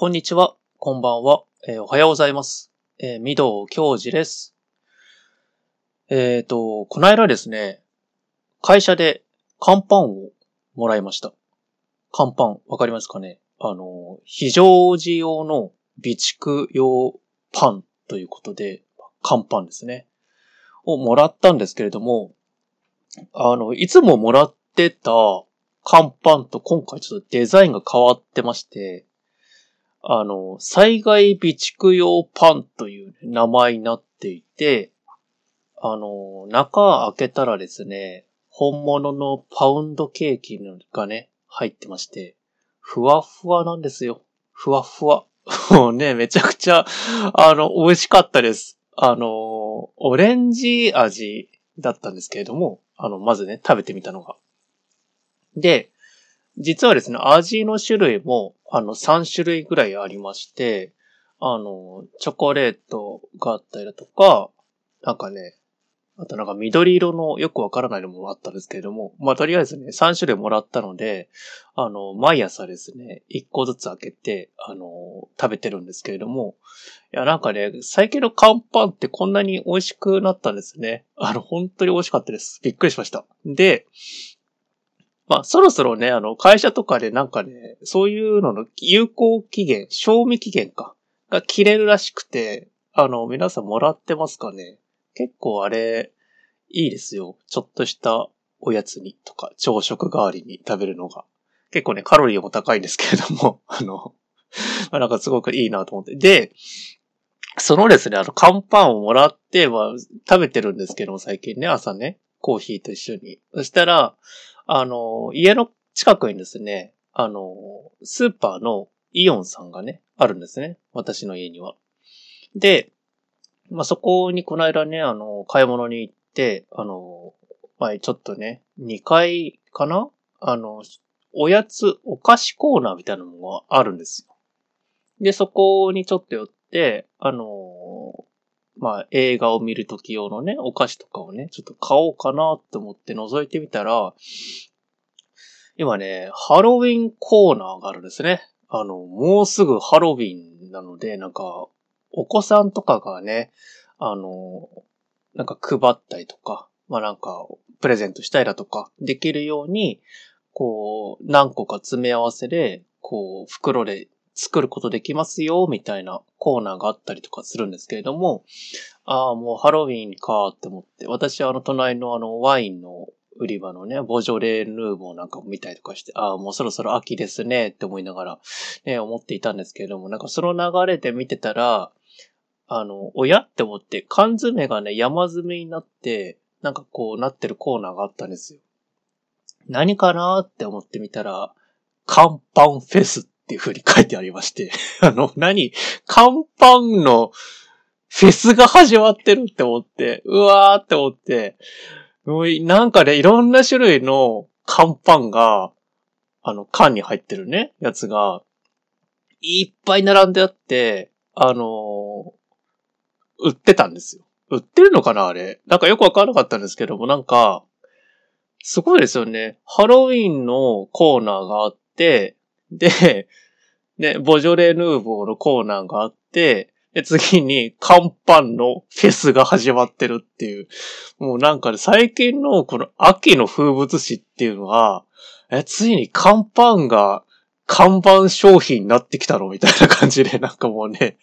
こんにちは、こんばんは、えーおはようございます。えー、御堂教授です。えっ、と、この間ですね、会社で乾パンをもらいました。乾パン、わかりますかね？あの、非常時用の備蓄用パンということで、乾パンですね。をもらったんですけれども、あの、いつももらってた乾パンと今回ちょっとデザインが変わってまして、あの、災害備蓄用パンという名前になっていて、あの、中開けたらですね、本物のパウンドケーキがね、入ってまして、ふわふわなんですよ。ふわふわ。もうね、めちゃくちゃ、あの、美味しかったです。あの、オレンジ味だったんですけれども、あの、まずね、食べてみたのが。で、実はですね、味の種類も、あの、3種類ぐらいありまして、あの、チョコレートがあったりだとか、なんかね、あとなんか緑色のよくわからないのもあったんですけれども、まあ、とりあえずね、3種類もらったので、あの、毎朝ですね、1個ずつ開けて、あの、食べてるんですけれども、いや、なんかね、最近の乾パンってこんなに美味しくなったんですね。あの、本当に美味しかったです。びっくりしました。で、まあ、そろそろね、あの、会社とかでなんかね、そういうのの有効期限、賞味期限か、が切れるらしくて、あの、皆さんもらってますかね結構あれ、いいですよ。ちょっとしたおやつにとか、朝食代わりに食べるのが。結構ね、カロリーも高いんですけれども、あの、まあなんかすごくいいなと思って。で、そのですね、あの、乾パンをもらって、まあ、食べてるんですけども、最近ね、朝ね、コーヒーと一緒に。そしたら、あの、家の近くにですね、あの、スーパーのイオンさんがね、あるんですね。私の家には。で、まあ、そこにこの間ね、あの、買い物に行って、あの、前ちょっとね、2階かな？あの、おやつ、お菓子コーナーみたいなのがあるんですよ。で、そこにちょっと寄って、あの、まあ、映画を見るとき用のね、お菓子とかをね、ちょっと買おうかなって思って覗いてみたら、今ね、ハロウィンコーナーがあるんですね。あの、もうすぐハロウィンなので、なんか、お子さんとかがね、あの、なんか配ったりとか、まあなんか、プレゼントしたりだとか、できるように、こう、何個か詰め合わせで、こう、袋で作ることできますよ、みたいなコーナーがあったりとかするんですけれども、ああ、もうハロウィンかって思って、私はあの隣のあのワインの売り場のね、ボジョレー・ヌーボーなんかも見たりとかして、ああ、もうそろそろ秋ですねって思いながら、ね、思っていたんですけれども、なんかその流れで見てたら、あの、おやって思って、缶詰がね、山積みになって、なんかこうなってるコーナーがあったんですよ。何かなって思ってみたら、乾パンフェスっっていう風に書いてありまして、あの、何？乾パンのフェスが始まってるって思って、うわーって思って、もうなんかね、いろんな種類の乾パンが、あの、缶に入ってるね、やつが、いっぱい並んであって、あのー売ってたんですよ。売ってるのかなあれ？なんかよくわからなかったんですけども、なんか、すごいですよね。ハロウィンのコーナーがあって、で、ね、ボジョレ・ヌーボーのコーナーがあって、で、次に乾パンのフェスが始まってるっていう。もうなんかね、最近のこの秋の風物詩っていうのは、え、ついに乾パンが看板商品になってきたのみたいな感じで、なんかもうね、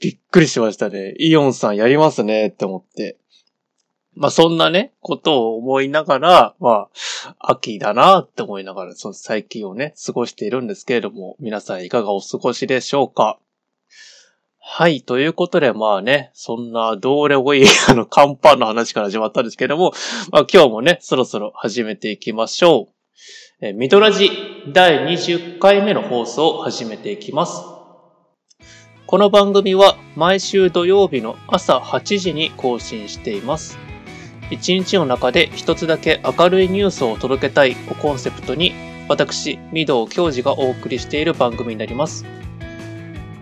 びっくりしましたね。イオンさんやりますねって思って。まあそんなね、ことを思いながら、まあ、秋だなって思いながら、その最近をね、過ごしているんですけれども、皆さんいかがお過ごしでしょうか？はい。ということで、まあね、そんなどうでもいい、あの、乾パの話から始まったんですけれども、まあ今日もね、そろそろ始めていきましょう。えミドラジ第20回目の放送を始めていきます。この番組は毎週土曜日の朝8時に更新しています。一日の中で一つだけ明るいニュースを届けたいをコンセプトに、私、御堂教授がお送りしている番組になります。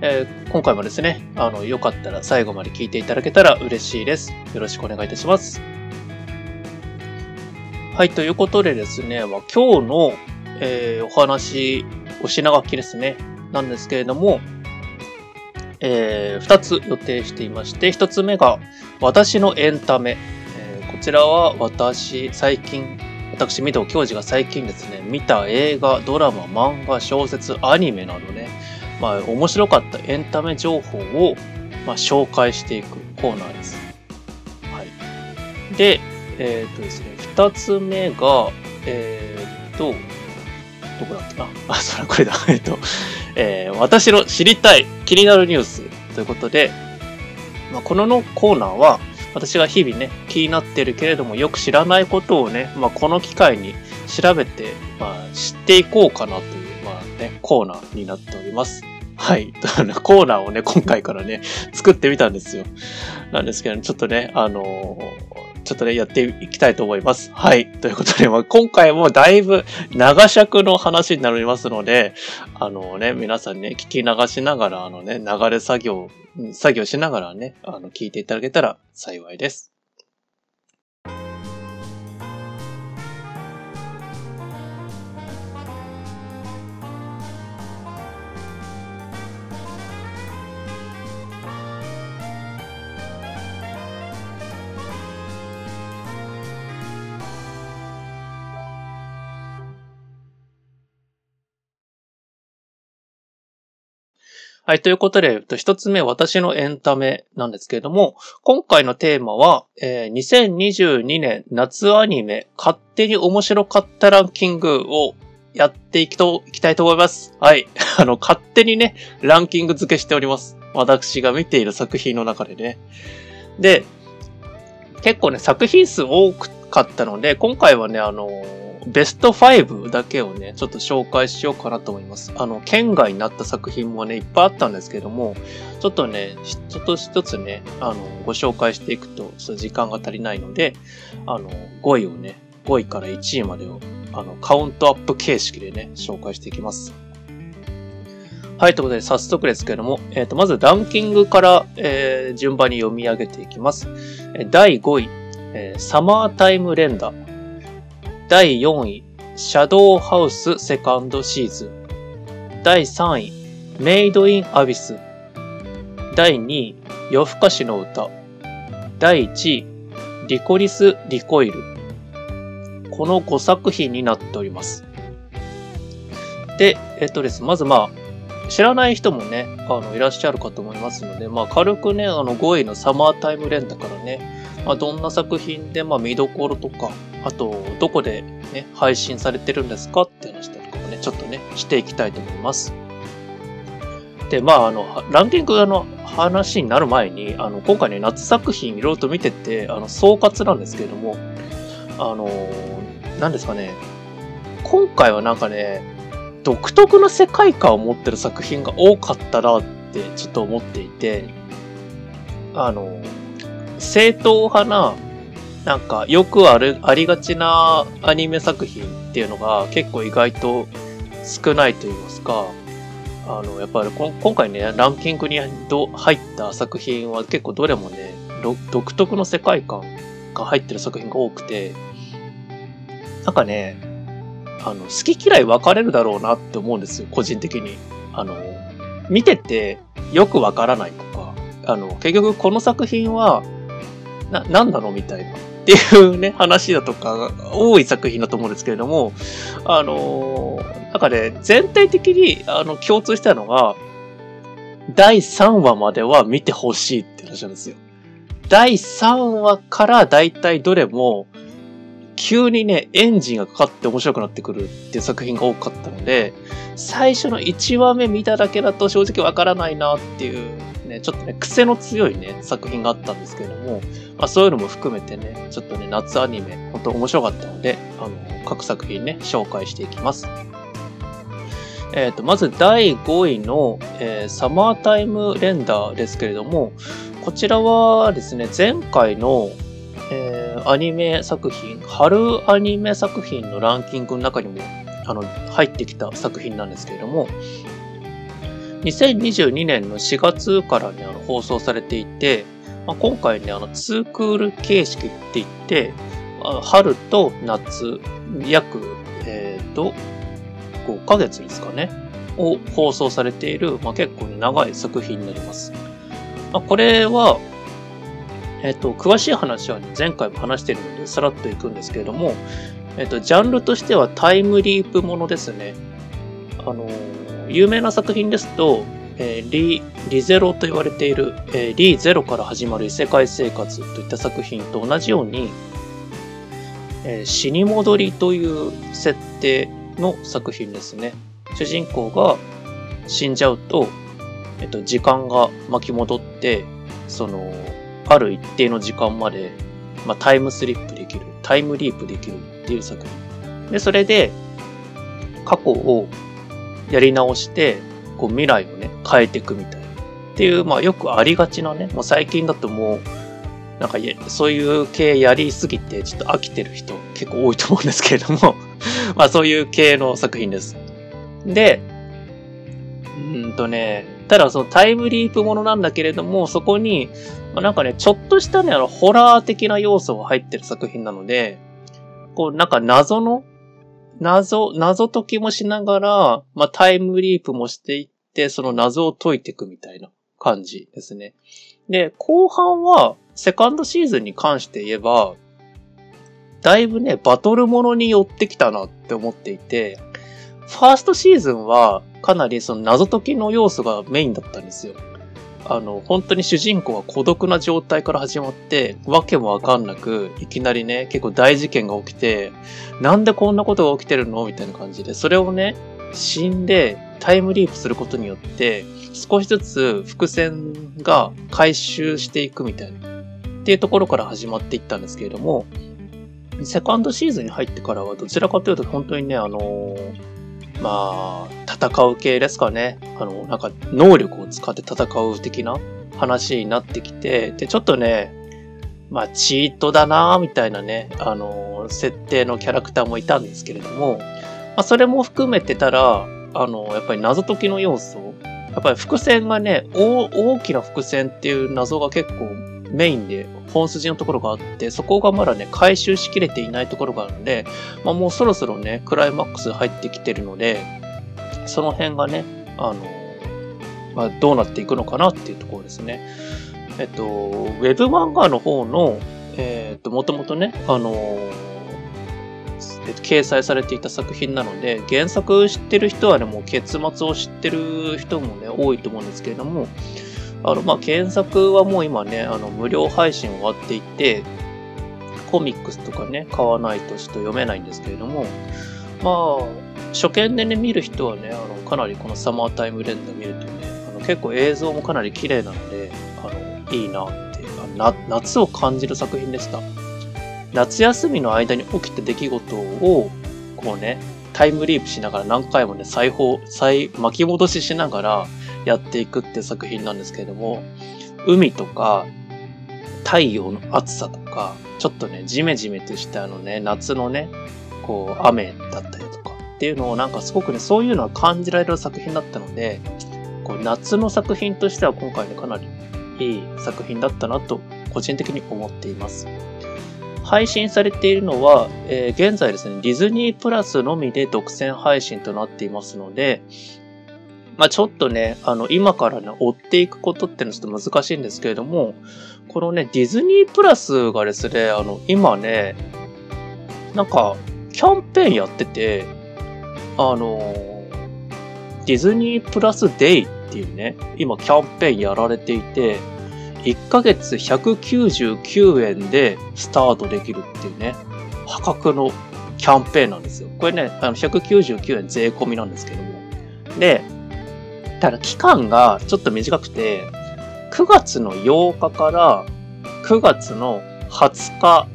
えー今回もですね、あの、よかったら最後まで聞いていただけたら嬉しいです。よろしくお願いいたします。はい、ということでですね、まあ、今日の、えーお話、お品書きですね。なんですけれども、えー、2つ予定していまして、1つ目が私のエンタメ。こちらは私、最近、私、御堂教授が最近ですね、見た映画、ドラマ、漫画、小説、アニメなどね、まあ、面白かったエンタメ情報を、まあ、紹介していくコーナーです。はい。で、えっ、とですね、2つ目が、えっ、と、どこだっけな？あ、それこれだ。えっと、えー、私の知りたい気になるニュースということで、まあ、こののコーナーは、私が日々ね、気になってるけれども、よく知らないことをね、まあ、この機会に調べて、まあ、知っていこうかなという、まあね、コーナーになっております。はい。コーナーをね、今回からね、作ってみたんですよ。なんですけど、ちょっとね、あのーちょっとね、やっていきたいと思います。はい。ということで、まあ、今回もだいぶ長尺の話になりますので、あのね、皆さんね、聞き流しながら、あのね、流れ作業、作業しながらね、あの、聞いていただけたら幸いです。はい、ということで、一つ目、私のエンタメなんですけれども、今回のテーマは、えー、2022年夏アニメ、勝手に面白かったランキングをやっていきと、いきたいと思います。はい。あの、勝手にね、ランキング付けしております。私が見ている作品の中でね。で、結構ね、作品数多かったので、今回はね、あのーベスト5だけをね、ちょっと紹介しようかなと思います。あの、県外になった作品もね、いっぱいあったんですけども、ちょっとね、ちょっと一つね、あの、ご紹介していくと、ちょっと時間が足りないので、あの、5位をね、5位から1位までを、あの、カウントアップ形式でね、紹介していきます。はい、ということで早速ですけれども、えっ、ー、と、まずランキングから、えー、順番に読み上げていきます。え第5位、えー、サマータイム連打。第4位、シャドウハウスセカンドシーズン。第3位、メイドインアビス。第2位、夜更かしの歌。第1位、リコリス・リコイル。この5作品になっております。で、えっとです、まずまあ、知らない人もね、あの、いらっしゃるかと思いますので、まあ、軽くね、あの、5位のサマータイムレンダからね、まあ、どんな作品で、まあ、見どころとか、あと、どこでね、配信されてるんですかって話とかもね、ちょっとね、していきたいと思います。で、まあ、あの、ランキングの話になる前に、あの、今回ね、夏作品いろいろと見てて、あの、総括なんですけれども、あの、何ですかね、今回はなんかね、独特の世界観を持ってる作品が多かったなってちょっと思っていて、あの、正統派な、なんかよくある、ありがちなアニメ作品っていうのが結構意外と少ないと言いますか、あの、やっぱり今回ね、ランキングに入った作品は結構どれもね、独特の世界観が入ってる作品が多くて、なんかね、あの、好き嫌い分かれるだろうなって思うんですよ、個人的に。あの、見ててよく分からないとか、あの、結局この作品はな、なんだろうみたいな。っていうね、話だとかが多い作品だと思うんですけれども、あのー、なんかね、全体的に、あの、共通したのが、第3話までは見てほしいって話なんですよ。第3話からだいたいどれも、急にね、エンジンがかかって面白くなってくるっていう作品が多かったので、最初の1話目見ただけだと正直わからないなっていうね、ちょっとね、癖の強いね、作品があったんですけれども、まあそういうのも含めてね、ちょっとね、夏アニメ、本当面白かったので、あの、各作品ね、紹介していきます。えっ、ー、と、まず第5位の、えー、サマータイムレンダーですけれども、こちらはですね、前回の、えー、アニメ作品、春アニメ作品のランキングの中にも、あの、入ってきた作品なんですけれども、2022年の4月からね、あの放送されていて、まあ、今回ね、あの、ツークール形式って言って、春と夏、約、えっ、ー、と、5ヶ月ですかね。を放送されている、まあ、結構、長い作品になります。まあ、これは、えっと、詳しい話は、ね、前回も話しているので、さらっといくんですけれども、えっと、ジャンルとしてはタイムリープものですね。あの、有名な作品ですと、えー、リ、リゼロと言われている、えー、リゼロから始まる異世界生活といった作品と同じように、えー、死に戻りという設定の作品ですね。主人公が死んじゃうと、えっと、時間が巻き戻って、その、ある一定の時間まで、まあ、タイムスリップできる、タイムリープできるっていう作品。で、それで、過去をやり直して、こう未来をね、変えていくみたいな。っていう、まあよくありがちなね、もう最近だともう、なんかそういう系やりすぎてちょっと飽きてる人結構多いと思うんですけれども まあそういう系の作品です。で、うんとね、ただそのタイムリープものなんだけれども、そこに、まあ、なんかね、ちょっとしたね、あの、ホラー的な要素が入ってる作品なので、こう、なんか謎の、謎、謎解きもしながら、まあ、タイムリープもしていって、その謎を解いていくみたいな感じですね。で、後半は、セカンドシーズンに関して言えば、だいぶね、バトルものに寄ってきたなって思っていて、ファーストシーズンはかなりその謎解きの要素がメインだったんですよ。あの、本当に主人公は孤独な状態から始まって、わけもわかんなく、いきなりね、結構大事件が起きて、なんでこんなことが起きてるのみたいな感じで、それをね、死んでタイムリープすることによって、少しずつ伏線が回収していくみたいな、っていうところから始まっていったんですけれども、セカンドシーズンに入ってからはどちらかというと本当にね、あのーまあ、戦う系ですかね。あの、なんか、能力を使って戦う的な話になってきて、で、ちょっとね、まあ、チートだなみたいなね、あの、設定のキャラクターもいたんですけれども、まあ、それも含めてたら、あの、やっぱり謎解きの要素、やっぱり伏線がね、大きな伏線っていう謎が結構メインで本筋のところがあって、そこがまだね、回収しきれていないところがあるので、まあ、もうそろそろね、クライマックス入ってきてるので、その辺がね、あの、まあ、どうなっていくのかなっていうところですね。えっと、ウェブ漫画の方の、えー、っと、もともとね、あの、掲載されていた作品なので、原作知ってる人はね、もう結末を知ってる人もね、多いと思うんですけれども、あの、まあ、検索はもう今ね、あの、無料配信終わっていて、コミックスとかね、買わないとちょっと読めないんですけれども、まあ、初見でね、見る人はね、あの、かなりこのサマータイムレンダー見るとね、あの結構映像もかなり綺麗なので、あの、いいなってな、夏を感じる作品でした。夏休みの間に起きた出来事を、こうね、タイムリープしながら何回もね、再放、再、巻き戻ししながら、やっていくって作品なんですけれども、海とか、太陽の暑さとか、ちょっとね、ジメジメとしたあのね、夏のね、こう、雨だったりとかっていうのをなんかすごくね、そういうのは感じられる作品だったので、こう夏の作品としては今回ね、かなりいい作品だったなと、個人的に思っています。配信されているのは、えー、現在ですね、ディズニープラスのみで独占配信となっていますので、まあちょっとね、あの、今からね、追っていくことってのはちょっと難しいんですけれども、このね、ディズニープラスがですね、あの、今ね、なんか、キャンペーンやってて、あの、ディズニープラスデイっていうね、今キャンペーンやられていて、1ヶ月199円でスタートできるっていうね、破格のキャンペーンなんですよ。これね、あの199円税込みなんですけども。で、ただ期間がちょっと短くて、9月の8日から9月の20日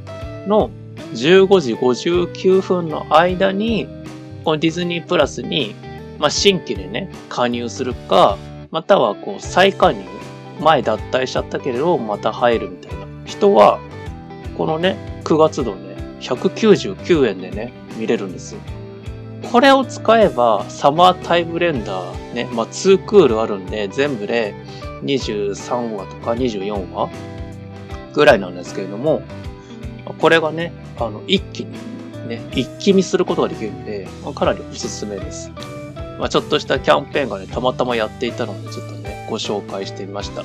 の15時59分の間に、このディズニープラスに、まあ、新規でね、加入するか、またはこう再加入、前脱退しちゃったけれど、また入るみたいな人は、このね、9月度ね、199円でね、見れるんですよ。これを使えば、サマータイムレンダーね、まあ、2クールあるんで、全部で23話とか24話ぐらいなんですけれども、これがね、あの、一気に、ね、一気見することができるんで、まあ、かなりおすすめです。まあ、ちょっとしたキャンペーンがね、たまたまやっていたので、ちょっとね、ご紹介してみました。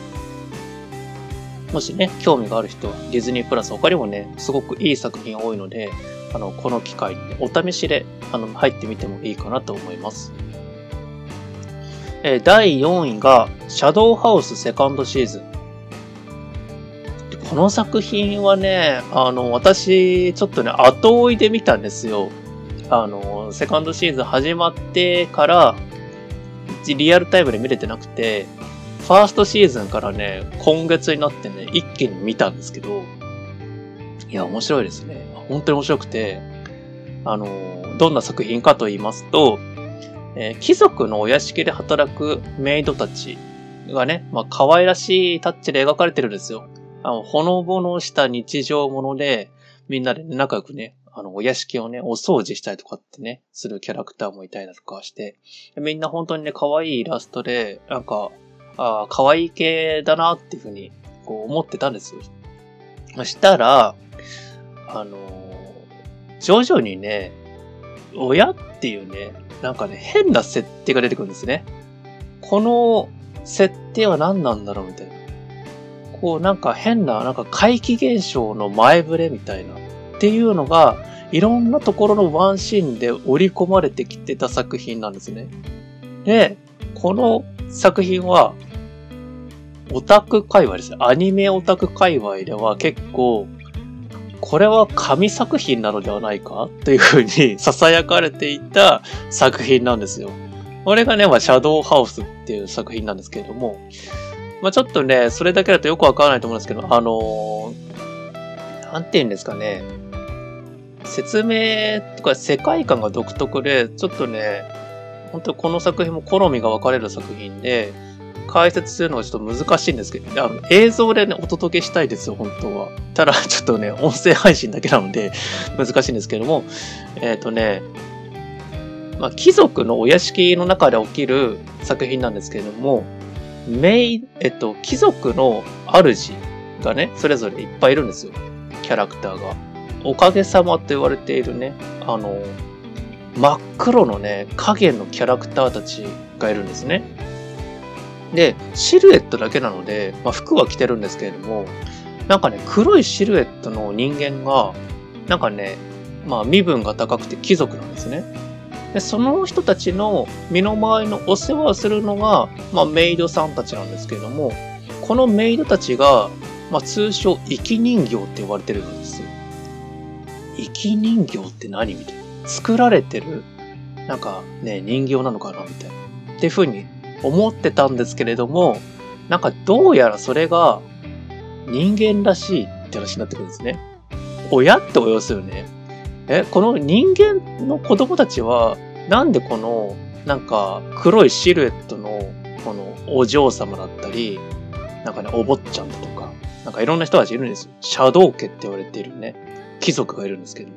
もしね、興味がある人は、ディズニープラス他にもね、すごくいい作品多いので、あの、この機会に、ね、お試しで、あの、入ってみてもいいかなと思います。えー、第4位が、シャドウハウスセカンドシーズン。この作品はね、あの、私、ちょっとね、後追いで見たんですよ。あの、セカンドシーズン始まってから、リアルタイムで見れてなくて、ファーストシーズンからね、今月になってね、一気に見たんですけど、いや、面白いですね。本当に面白くて、あの、どんな作品かと言いますと、えー、貴族のお屋敷で働くメイドたちがね、まあ、可愛らしいタッチで描かれてるんですよ。あの、ほのぼのした日常もので、みんなで、仲良くね、あの、お屋敷をね、お掃除したりとかってね、するキャラクターもいたりだとかして、みんな本当にね、可愛いイラストで、なんか、ああ、可愛い系だなっていうふうに、こう思ってたんですよ。そしたら、あの、徐々にね、親っていうね、なんかね、変な設定が出てくるんですね。この設定は何なんだろうみたいな。こうなんか変な、なんか怪奇現象の前触れみたいな。っていうのが、いろんなところのワンシーンで織り込まれてきてた作品なんですね。で、この作品は、オタク界隈ですね。アニメオタク界隈では結構、これは神作品なのではないかというふうに囁かれていた作品なんですよ。これがね、まあ、シャドウハウスっていう作品なんですけれども、まあ、ちょっとね、それだけだとよくわからないと思うんですけど、あのー、なんて言うんですかね、説明とか世界観が独特で、ちょっとね、本当この作品も好みが分かれる作品で、解説するのはちょっと難しいんですけど、あの映像でね、お届けしたいですよ、本当は。ただ、ちょっとね、音声配信だけなので、難しいんですけども、えっ、ー、とね、まあ、貴族のお屋敷の中で起きる作品なんですけれども、メイ、えっと、貴族の主がね、それぞれいっぱいいるんですよ。キャラクターが。おかげさまと言われているね、あの、真っ黒のね、影のキャラクターたちがいるんですね。で、シルエットだけなので、まあ、服は着てるんですけれども、なんかね、黒いシルエットの人間が、なんかね、まあ身分が高くて貴族なんですね。で、その人たちの身の回りのお世話をするのが、まあメイドさんたちなんですけれども、このメイドたちが、まあ通称生き人形って呼ばれてるんですよ。生き人形って何みたいな。作られてる、なんかね、人形なのかなみたいな。っていう風に思ってたんですけれども、なんかどうやらそれが人間らしいって話になってくるんですね。親って要するね。え、この人間の子供たちは、なんでこの、なんか黒いシルエットの、このお嬢様だったり、なんかね、お坊ちゃんだとか、なんかいろんな人たちいるんですよ。シャドウ家って言われているね、貴族がいるんですけど、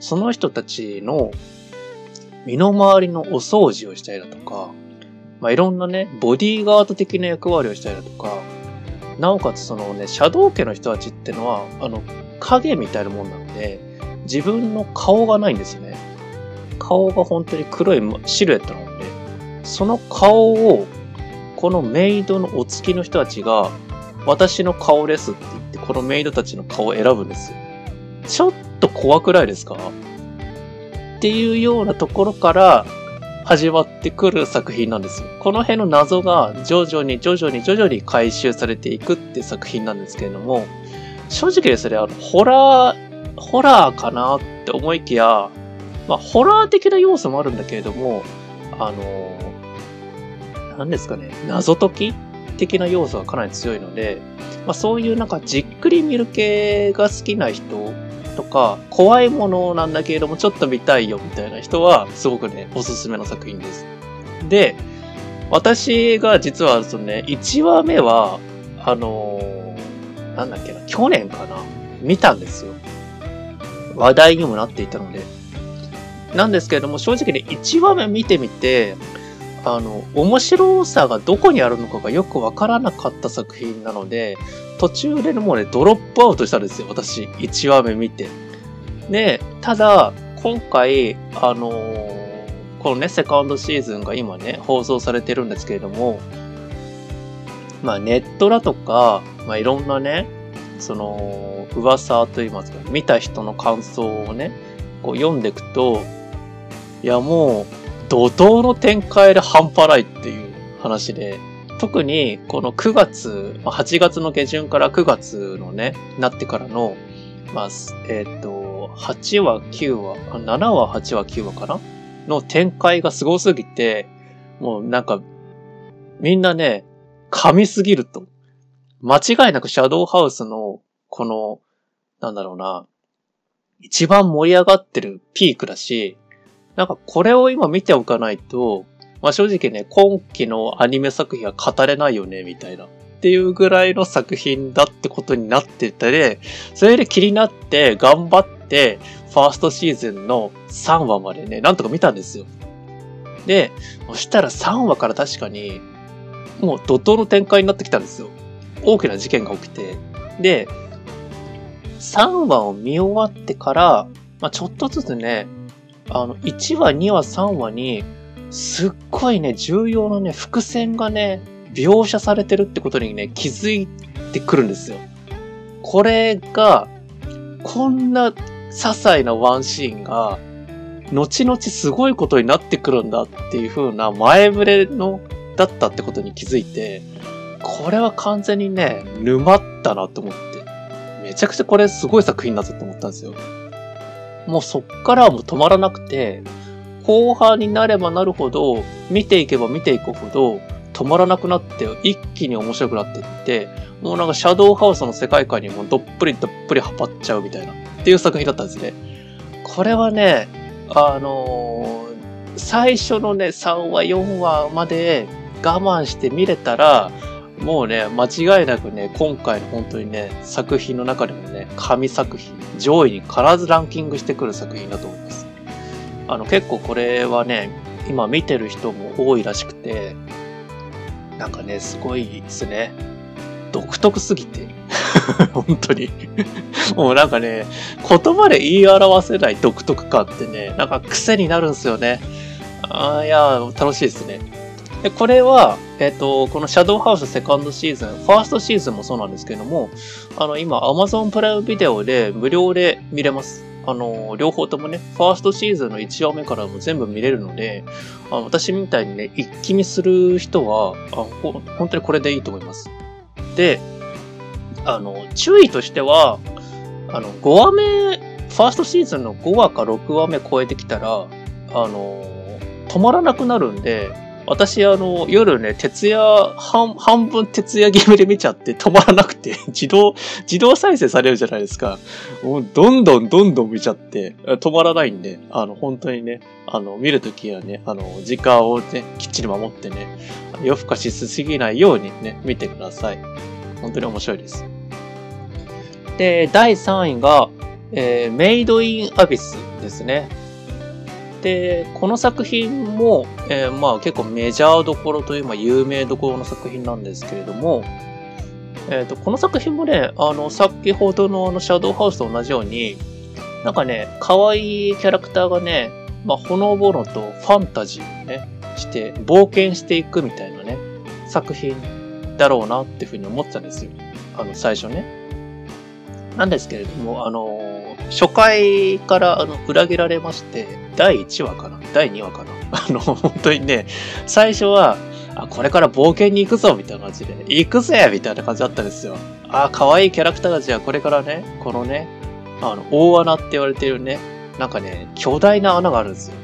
その人たちの身の回りのお掃除をしたりだとか、まあ、いろんなね、ボディーガード的な役割をしたりだとか、なおかつそのね、シャドウ家の人たちってのは、あの、影みたいなもんなので、自分の顔がないんですよね。顔が本当に黒いシルエットなので、その顔を、このメイドのお付きの人たちが、私の顔ですって言って、このメイドたちの顔を選ぶんですよ。ちょっと怖くないですか？っていうようなところから、始まってくる作品なんですよ。この辺の謎が徐々に徐々に徐々に回収されていくっていう作品なんですけれども、正直ですね、あの、ホラー、ホラーかなって思いきや、まあ、ホラー的な要素もあるんだけれども、あの、何ですかね、謎解き的な要素がかなり強いので、まあ、そういうなんかじっくり見る系が好きな人か、怖いものなんだけれどもちょっと見たいよみたいな人は、すごくね、おすすめの作品です。で、私が実はそのね、1話目は、あのー、なんだっけな、去年かな見たんですよ。話題にもなっていたので。なんですけれども、正直ね、1話目見てみて、あの、面白さがどこにあるのかがよくわからなかった作品なので、途中でもうね、ドロップアウトしたんですよ、私。1話目見て。で、ただ、今回、あのー、このね、セカンドシーズンが今ね、放送されてるんですけれども、まあネットだとか、まあいろんなね、その、噂といいますか、見た人の感想をね、こう読んでいくと、いやもう、怒涛の展開で半端ないっていう話で、特にこの9月、8月の下旬から9月のね、なってからの、まあ、えっ、ー、と、8話、9話、7話、8話、9話かな？の展開がすすぎて、もうなんか、みんなね、噛みすぎると。間違いなくシャドウハウスの、この、なんだろうな、一番盛り上がってるピークだし、なんかこれを今見ておかないと、まあ正直ね、今期のアニメ作品は語れないよね、みたいな。っていうぐらいの作品だってことになってたで、それで気になって頑張って、ファーストシーズンの3話までね、なんとか見たんですよ。で、そしたら3話から確かに、もう怒涛の展開になってきたんですよ。大きな事件が起きて。で、3話を見終わってから、まあ、ちょっとずつね、あの、1話、2話、3話に、すっごいね、重要なね、伏線がね、描写されてるってことにね、気づいてくるんですよ。これが、こんな些細なワンシーンが、後々すごいことになってくるんだっていう風な前触れの、だったってことに気づいて、これは完全にね、沼ったなと思って。めちゃくちゃこれすごい作品だぞって思ったんですよ。もうそっからはもう止まらなくて、後半になればなるほど、見ていけば見ていくほど、止まらなくなって、一気に面白くなっていって、もうなんかシャドウハウスの世界観にもどっぷりどっぷりハマっちゃうみたいな、っていう作品だったんですね。これはね、あのー、最初のね、3話、4話まで我慢して見れたら、もうね、間違いなくね、今回の本当にね、作品の中でもね、神作品、上位に必ずランキングしてくる作品だと思います。あの、結構これはね、今見てる人も多いらしくて、なんかね、すごいですね。独特すぎて。本当にもうなんかね、言葉で言い表せない独特感ってね、なんか癖になるんですよね。ああ、いや、楽しいですね。で、これは、えっ、ー、と、このシャドウハウスセカンドシーズン、ファーストシーズンもそうなんですけども、あの、今、Amazon プライムビデオで無料で見れます。あの、両方ともね、ファーストシーズンの1話目からも全部見れるので、あ私みたいにね、一気見する人はあ、本当にこれでいいと思います。で、あの、注意としては、あの、5話目、ファーストシーズンの5話か6話目超えてきたら、あの、止まらなくなるんで、私、あの、夜ね、徹夜、半、半分徹夜気味で見ちゃって止まらなくて、自動、自動再生されるじゃないですか。もう、どんどんどんどん見ちゃって、止まらないんで、あの、本当にね、あの、見るときはね、あの、時間をね、きっちり守ってね、夜更かしすぎないようにね、見てください。本当に面白いです。で、第3位が、えー、メイドインアビスですね。で、この作品も、えー、まあ結構メジャーどころという、まあ有名どころの作品なんですけれども、えっ、ー、と、この作品もね、あの、先ほどのあの、シャドウハウスと同じように、なんかね、可愛いキャラクターがね、まあ、ほのぼのとファンタジーをね、して、冒険していくみたいなね、作品だろうなっていうふうに思ってたんですよ。あの、最初ね。なんですけれども、あの、初回からあの裏切られまして、第1話かな第2話かな あの、本当にね、最初は、あ、これから冒険に行くぞみたいな感じで、行くぜみたいな感じだったんですよ。あ、可愛いキャラクターたちはこれからね、このね、あの、大穴って言われてるね、なんかね、巨大な穴があるんですよ。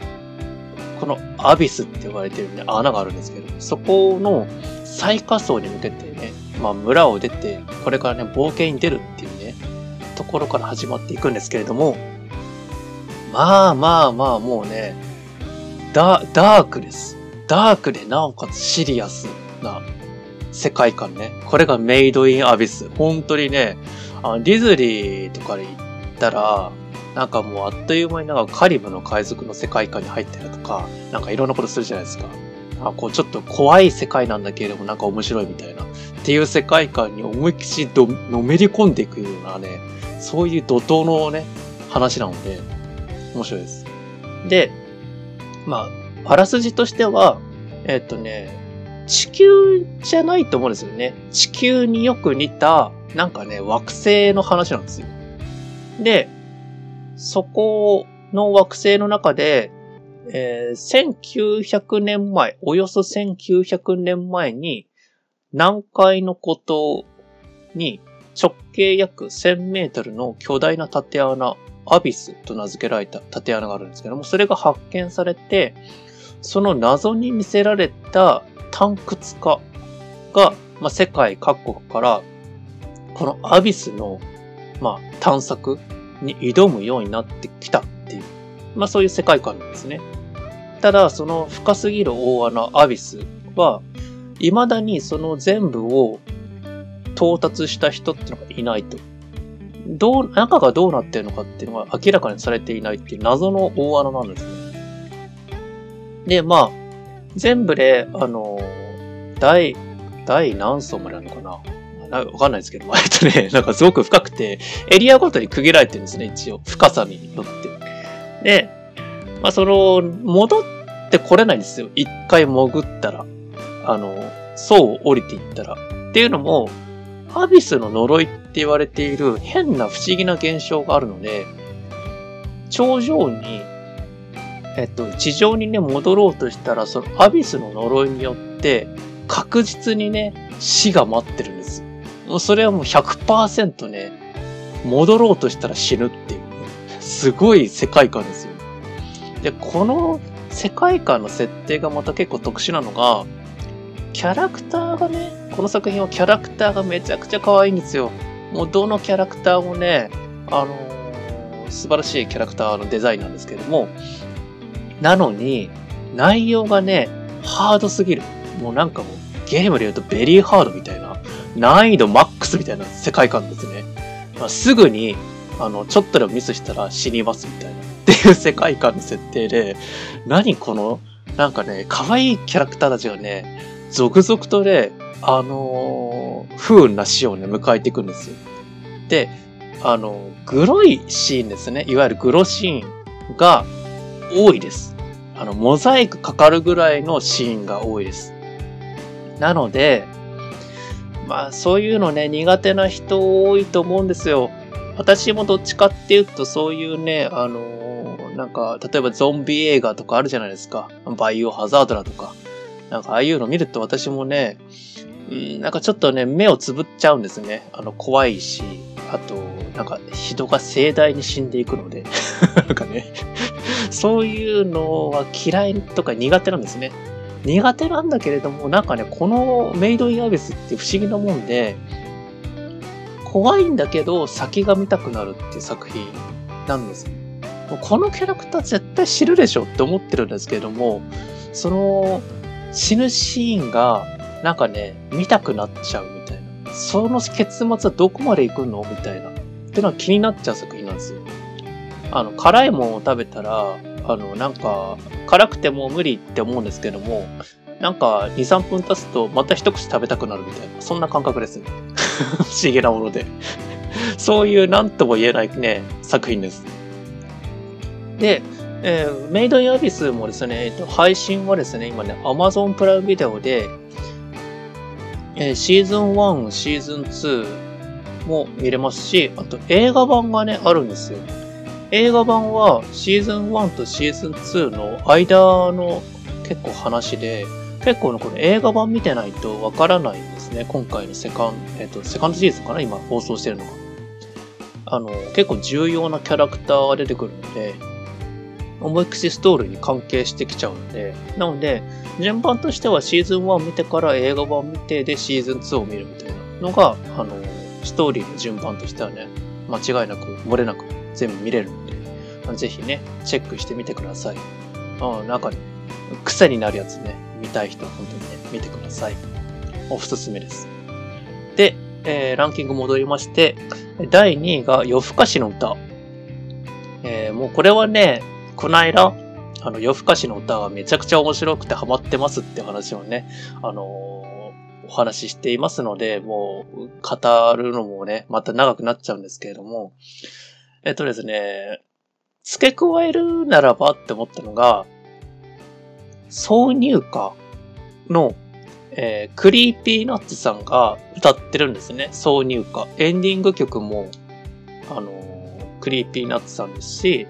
このアビスって言われてるね、穴があるんですけど、そこの最下層に向けてね、まあ村を出て、これからね、冒険に出るっていう、ところから始まっていくんですけれども、まあまあまあ、もうね、ダダークです。ダークでなおかつシリアスな世界観ね。これがメイドインアビス。本当にね、あディズニーとかに行ったら、なんかもうあっという間になんかカリブの海賊の世界観に入ったりとか、なんかいろんなことするじゃないですか。あこうちょっと怖い世界なんだけれどもなんか面白いみたいな。っていう世界観に思いっきりのめり込んでいくようなね、そういう怒涛のね、話なので、面白いです。で、まああらすじとしては、えっとね、地球じゃないと思うんですよね。地球によく似た、なんかね、惑星の話なんですよ。で、そこの惑星の中で、えー、1900年前、およそ1900年前に、南海の孤島に直径約1000メートルの巨大な縦穴、アビスと名付けられた縦穴があるんですけども、それが発見されて、その謎に見せられた探掘家が、まあ、世界各国から、このアビスの、まあ、探索に挑むようになってきたっていう、まあ、そういう世界観なんですね。ただ、その深すぎる大穴アビスは、未だにその全部を到達した人ってのがいないと。どう、中がどうなってるのかっていうのが明らかにされていないっていう謎の大穴なんですね。で、まあ、全部で、あの、第、第何層まであるのかなわかんないですけど、えっとね、なんかすごく深くて、エリアごとに区切られてるんですね、一応。深さによって。で、まあ、その、戻ってこれないんですよ。一回潜ったら。あの、層を降りていったら。っていうのも、アビスの呪いって言われている変な不思議な現象があるので、頂上に、えっと、地上にね、戻ろうとしたら、そのアビスの呪いによって、確実にね、死が待ってるんです。もうそれはもう100%ね、戻ろうとしたら死ぬっていう、ね、すごい世界観ですよ。で、この世界観の設定がまた結構特殊なのが、キャラクターがね、この作品はキャラクターがめちゃくちゃ可愛いんですよ。もうどのキャラクターもね、あのー、素晴らしいキャラクターのデザインなんですけども、なのに、内容がね、ハードすぎる。もうなんかもう、ゲームで言うとベリーハードみたいな、難易度マックスみたいな世界観ですね。まあ、すぐに、あの、ちょっとでもミスしたら死にますみたいな。っていう世界観の設定で、何この、なんかね、可愛いキャラクターたちがね、続々とね、あのー、不運な死をね、迎えていくんですよ。で、あの、グロいシーンですね。いわゆるグロシーンが多いです。あの、モザイクかかるぐらいのシーンが多いです。なので、まあそういうのね、苦手な人多いと思うんですよ。私もどっちかっていうとそういうね、あのー、なんか、例えばゾンビ映画とかあるじゃないですか。バイオハザードだとか。なんかああいうの見ると私もね、うん、なんかちょっとね、目をつぶっちゃうんですね。あの、怖いし、あと、なんか人が盛大に死んでいくので、なんかね、そういうのは嫌いとか苦手なんですね。苦手なんだけれども、なんかね、このメイドインアビスって不思議なもんで、怖いんだけど先が見たくなるっていう作品なんです。このキャラクター絶対知るでしょって思ってるんですけども、その死ぬシーンがなんかね、見たくなっちゃうみたいな。その結末はどこまで行くのみたいな。ってのは気になっちゃう作品なんですよ。あの、辛いものを食べたら、あの、なんか、辛くても無理って思うんですけども、なんか、2、3分経つと、また一口食べたくなるみたいな、そんな感覚ですね。不思議なもので。そういう何とも言えないね、作品です。で、えー、メイドインアビスもですね、えっと、配信はですね、今ね、Amazon プライムビデオで、えー、シーズン1、シーズン2も見れますし、あと映画版がね、あるんですよ。映画版はシーズン1とシーズン2の間の結構話で、結構この映画版見てないとわからないんですね。今回のセカンド、えっ、ー、と、セカンドシーズンかな今放送してるのが。あの、結構重要なキャラクターが出てくるので、思いっきしストーリーに関係してきちゃうので、なので、順番としてはシーズン1見てから映画版見てでシーズン2を見るみたいなのが、あの、ストーリーの順番としてはね、間違いなく、漏れなく全部見れるので、ぜひね、チェックしてみてください。あ中に、癖になるやつね、見たい人は本当にね、見てください。おすすめです。で、えー、ランキング戻りまして、第2位が夜更かしの歌。えー、もうこれはね、この間、あの、夜更かしの歌がめちゃくちゃ面白くてハマってますって話をね、あのー、お話ししていますので、もう、語るのもね、また長くなっちゃうんですけれども、えっとですね、付け加えるならばって思ったのが、挿入歌の、えー、 Creepy Nuts さんが歌ってるんですね。挿入歌。エンディング曲も、あのー、 Creepy Nuts さんですし、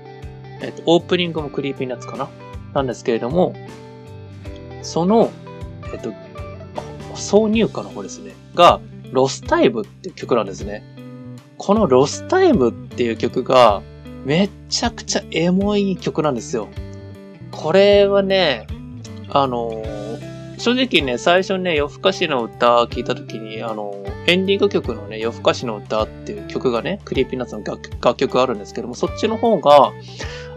えっ、と、オープニングも Creepy Nuts かな？なんですけれども、その、えっ、と、挿入歌の方ですね。が、ロスタイムっていう曲なんですね。このロスタイムっていう曲が、めっちゃくちゃエモい曲なんですよ。これはね、あのー、正直ね、最初ね、よふかしのうた聞いた時に、あの、エンディング曲のね、よふかしのうたっていう曲がね、 Creepy Nuts の楽楽曲あるんですけども、そっちの方が、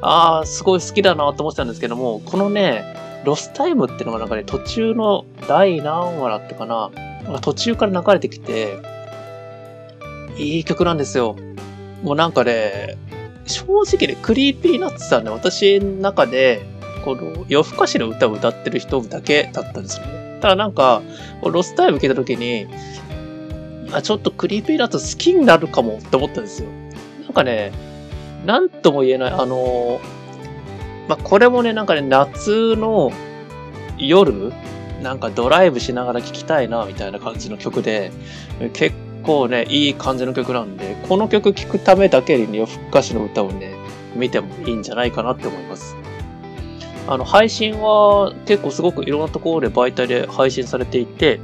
あー、すごい好きだなと思ってたんですけども、このね、ロスタイムっていうのがなんかね、途中の第何話だったかな、途中から流れてきて、いい曲なんですよ。もうなんかね、正直ね、 Creepy Nuts さんね、私の中で、このよふかしのうたを歌ってる人だけだったんですよね。ただなんか、ロスタイム聞いた時に、あ、ちょっと Creepy Nuts 好きになるかもって思ったんですよ。なんかね、なんとも言えない、あの、まあ、これもね、なんかね、夏の夜、なんかドライブしながら聴きたいな、みたいな感じの曲で、結構ね、いい感じの曲なんで、この曲聴くためだけに夜更かしの歌をね、見てもいいんじゃないかなって思います。あの、配信は結構すごくいろんなところで媒体で配信されていて、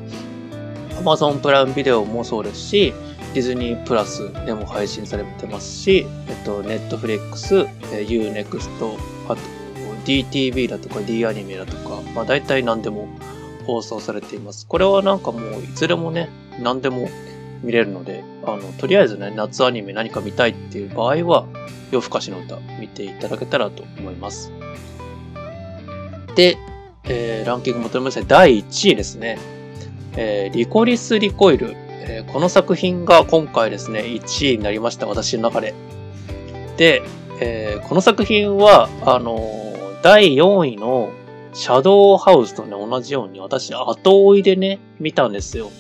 Amazon プライムビデオもそうですし、ディズニープラスでも配信されてますし、えっと、Netflix、Unext、あと DTV だとか D アニメだとか、まあ大体何でも放送されています。これはなんかもういずれもね、何でも見れるので、あの、とりあえずね、夏アニメ何か見たいっていう場合は、夜更かしの歌見ていただけたらと思います。で、えー、ランキング求めまして第1位ですね。えー、リコリス・リコイル。えー、この作品が今回ですね、1位になりました、私の中で。で、えー、この作品は、あのー、第4位のシャドウハウスとね、同じように私後追いでね、見たんですよ。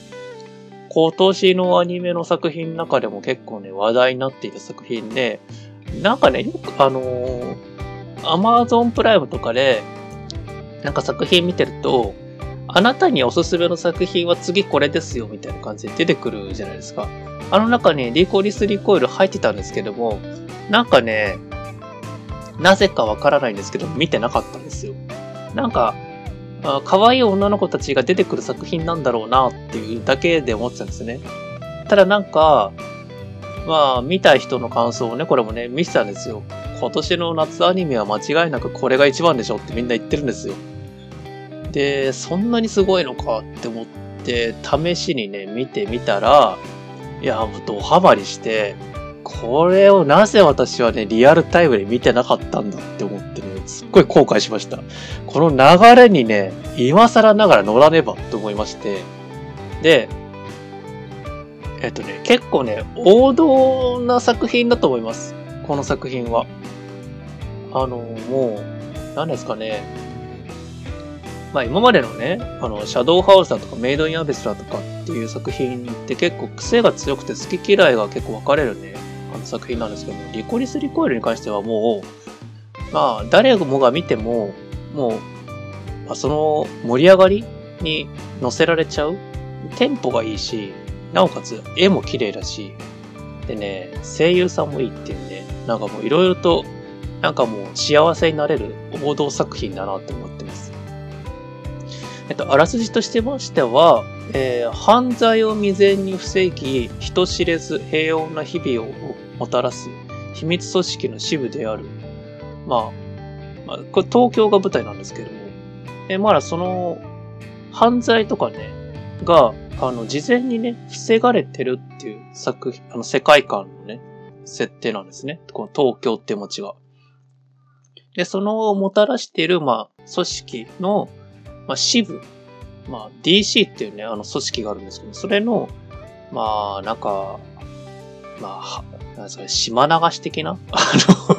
今年のアニメの作品の中でも結構ね、話題になっていた作品で、なんかね、よくあのー、アマゾンプライムとかで、なんか作品見てると、あなたにおすすめの作品は次これですよ、みたいな感じで出てくるじゃないですか。あの中にリコリスリコイル入ってたんですけども、なんかね、なぜかわからないんですけど、見てなかったんですよ。なんか、あ可愛い女の子たちが出てくる作品なんだろうなっていうだけで思ってたんですね。ただなんか、まあ、見た人の感想をね、これもね、見てたんですよ。今年の夏アニメは間違いなくこれが一番でしょってみんな言ってるんですよ。で、そんなにすごいのかって思って、試しにね、見てみたら、いや、もうドハマりして、これをなぜ私はね、リアルタイムで見てなかったんだって思ってね、すっごい後悔しました。この流れにね、今更ながら乗らねばと思いまして。で、えっとね、結構ね、王道な作品だと思います。この作品は。あの、もう、何ですかね。まあ今までのね、あの、シャドウハウスだとかメイドインアベスだとかっていう作品って結構癖が強くて好き嫌いが結構分かれるね、あの作品なんですけども、リコリスリコイルに関してはもう、まあ誰もが見ても、もう、まあ、その盛り上がりに乗せられちゃう。テンポがいいし、なおかつ絵も綺麗だし、でね、声優さんもいいっていうね、なんかもういろいろと、なんかもう幸せになれる王道作品だなって思ってます。えっと、あらすじとしてましては、えー、犯罪を未然に防ぎ、人知れず平穏な日々をもたらす秘密組織の支部である。まあ、まあ、これ東京が舞台なんですけども、えー、まだその、犯罪とかね、が、あの、事前にね、防がれてるっていう作品、あの、世界観のね、設定なんですね。この東京って街が。で、そのもたらしている、まあ、組織の、まあ、支部、まあ、DC っていうね、あの組織があるんですけど、それの、まあ、なんか、まあ、なんですかね、島流し的な？あ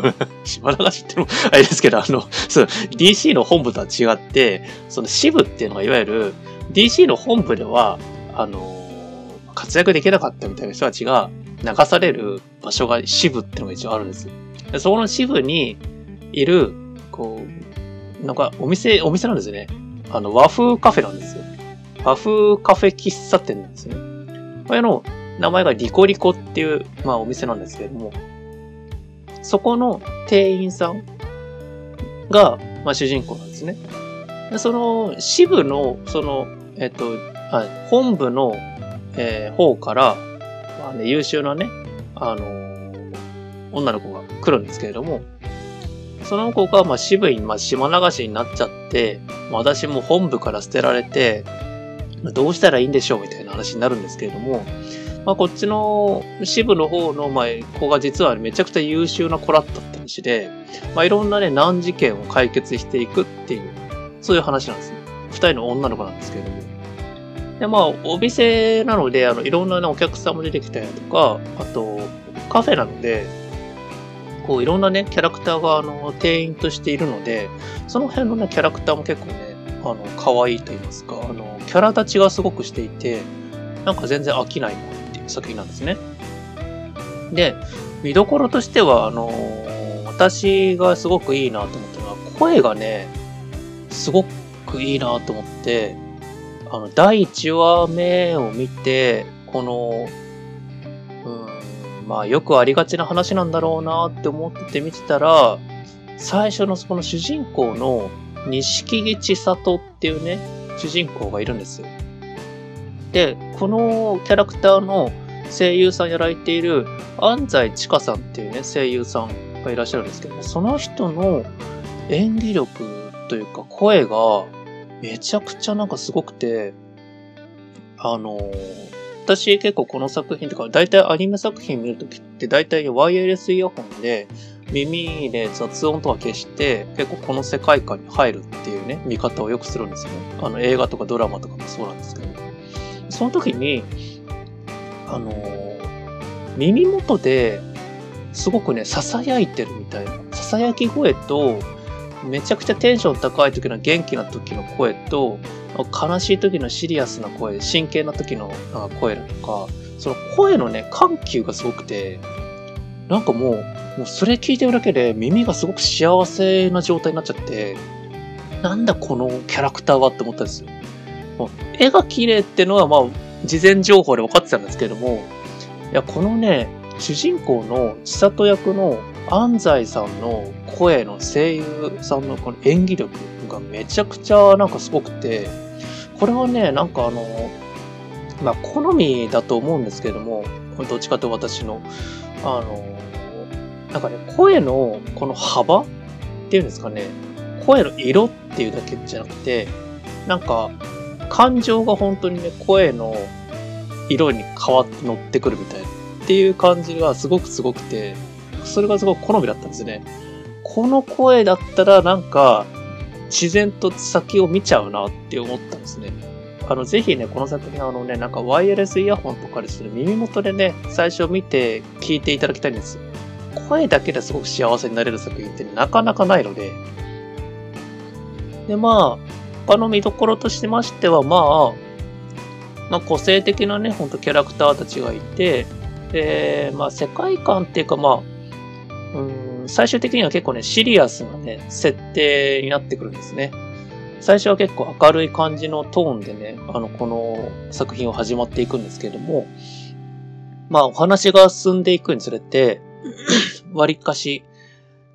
の島流しってのもあれですけど、あの、そう、DC の本部とは違って、その支部っていうのがいわゆる、DC の本部では、あの活躍できなかったみたいな人たちが流される場所が支部っていうのが一応あるんです。でそこの支部にいる、こう、なんかお店、お店なんですよね。あの、和風カフェなんですよ。和風カフェ喫茶店なんですね。これの名前がリコリコっていう、まあお店なんですけれども、そこの店員さんが、まあ主人公なんですね。でその支部の、その、えっと、あ本部の、えー、方から、まあね、優秀なね、あの、女の子が来るんですけれども、その子が、まあ、支部に、まあ、島流しになっちゃって、私も本部から捨てられて、どうしたらいいんでしょうみたいな話になるんですけれども、まあ、こっちの支部の方の、まあ、子が実はめちゃくちゃ優秀な子だったって話で、まあ、いろんなね、難事件を解決していくっていう、そういう話なんですね。二人の女の子なんですけれども。で、まあ、お店なので、あの、いろんなね、お客さんも出てきたりとか、あと、カフェなので、こう、いろんなね、キャラクターが、あの、店員としているので、その辺のね、キャラクターも結構ね、あの、可愛いと言いますか、あの、キャラ立ちがすごくしていて、なんか全然飽きないなっていう作品なんですね。で、見どころとしては、あの、私がすごくいいなと思ったのは、声がね、すごくいいなと思って、あの、第1話目を見て、この、うん、まあよくありがちな話なんだろうなって思って見てたら、最初のその主人公の錦木千里っていうね、主人公がいるんですよ。で、このキャラクターの声優さんやられている安西千佳さんっていうね、声優さんがいらっしゃるんですけど、その人の演技力というか声がめちゃくちゃなんかすごくて、あのー、私結構この作品とか、大体アニメ作品見るときって大体ワイヤレスイヤホンで耳で雑音とか消して結構この世界観に入るっていうね、見方をよくするんですよね。あの映画とかドラマとかもそうなんですけど。その時に、あのー、耳元ですごくね、囁いてるみたいな。囁き声と、めちゃくちゃテンション高い時の元気な時の声と、悲しい時のシリアスな声、真剣な時の声だとか、その声のね、緩急がすごくて、なんかもう、もうそれ聞いてるだけで耳がすごく幸せな状態になっちゃって、なんだこのキャラクターはって思ったんですよ。絵が綺麗ってのはまあ、事前情報で分かってたんですけども、いや、このね、主人公の千里役の安西さんの声の声優さんのこの演技力がめちゃくちゃなんかすごくて、これはね、なんかあの、まあ、好みだと思うんですけども、どっちかと私の、あの、なんかね、声のこの幅っていうんですかね、声の色っていうだけじゃなくて、なんか、感情が本当にね、声の色に変わって乗ってくるみたいなっていう感じがすごくすごくて、それがすごく好みだったんですね。この声だったらなんか、自然と先を見ちゃうなって思ったんですね。あの、ぜひね、この作品あのね、なんかワイヤレスイヤホンとかですね、耳元でね、最初見て聞いていただきたいんです。声だけですごく幸せになれる作品ってなかなかないので。で、まあ、他の見どころとしましては、まあ、まあ、個性的なね、ほんとキャラクターたちがいて、で、まあ、世界観っていうか、まあ、うん、最終的には結構ね、シリアスなね、設定になってくるんですね。最初は結構明るい感じのトーンでね、あの、この作品を始まっていくんですけれども、まあ、お話が進んでいくにつれて、割かし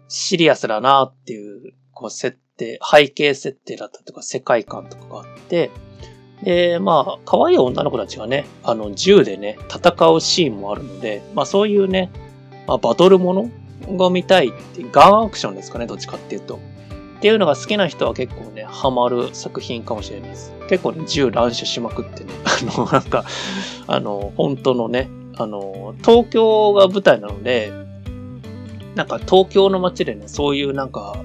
シリアスだなっていう、こう、設定、背景設定だったりとか、世界観とかがあって、で、まあ、可愛い女の子たちがね、あの、銃でね、戦うシーンもあるので、まあそういうね、まあ、バトルものが見たいって、ガンアクションですかね、どっちかっていうと。っていうのが好きな人は結構ね、ハマる作品かもしれないです。結構ね、銃乱射しまくってね、あの、なんか、あの、本当のね、あの、東京が舞台なので、なんか東京の街でね、そういうなんか、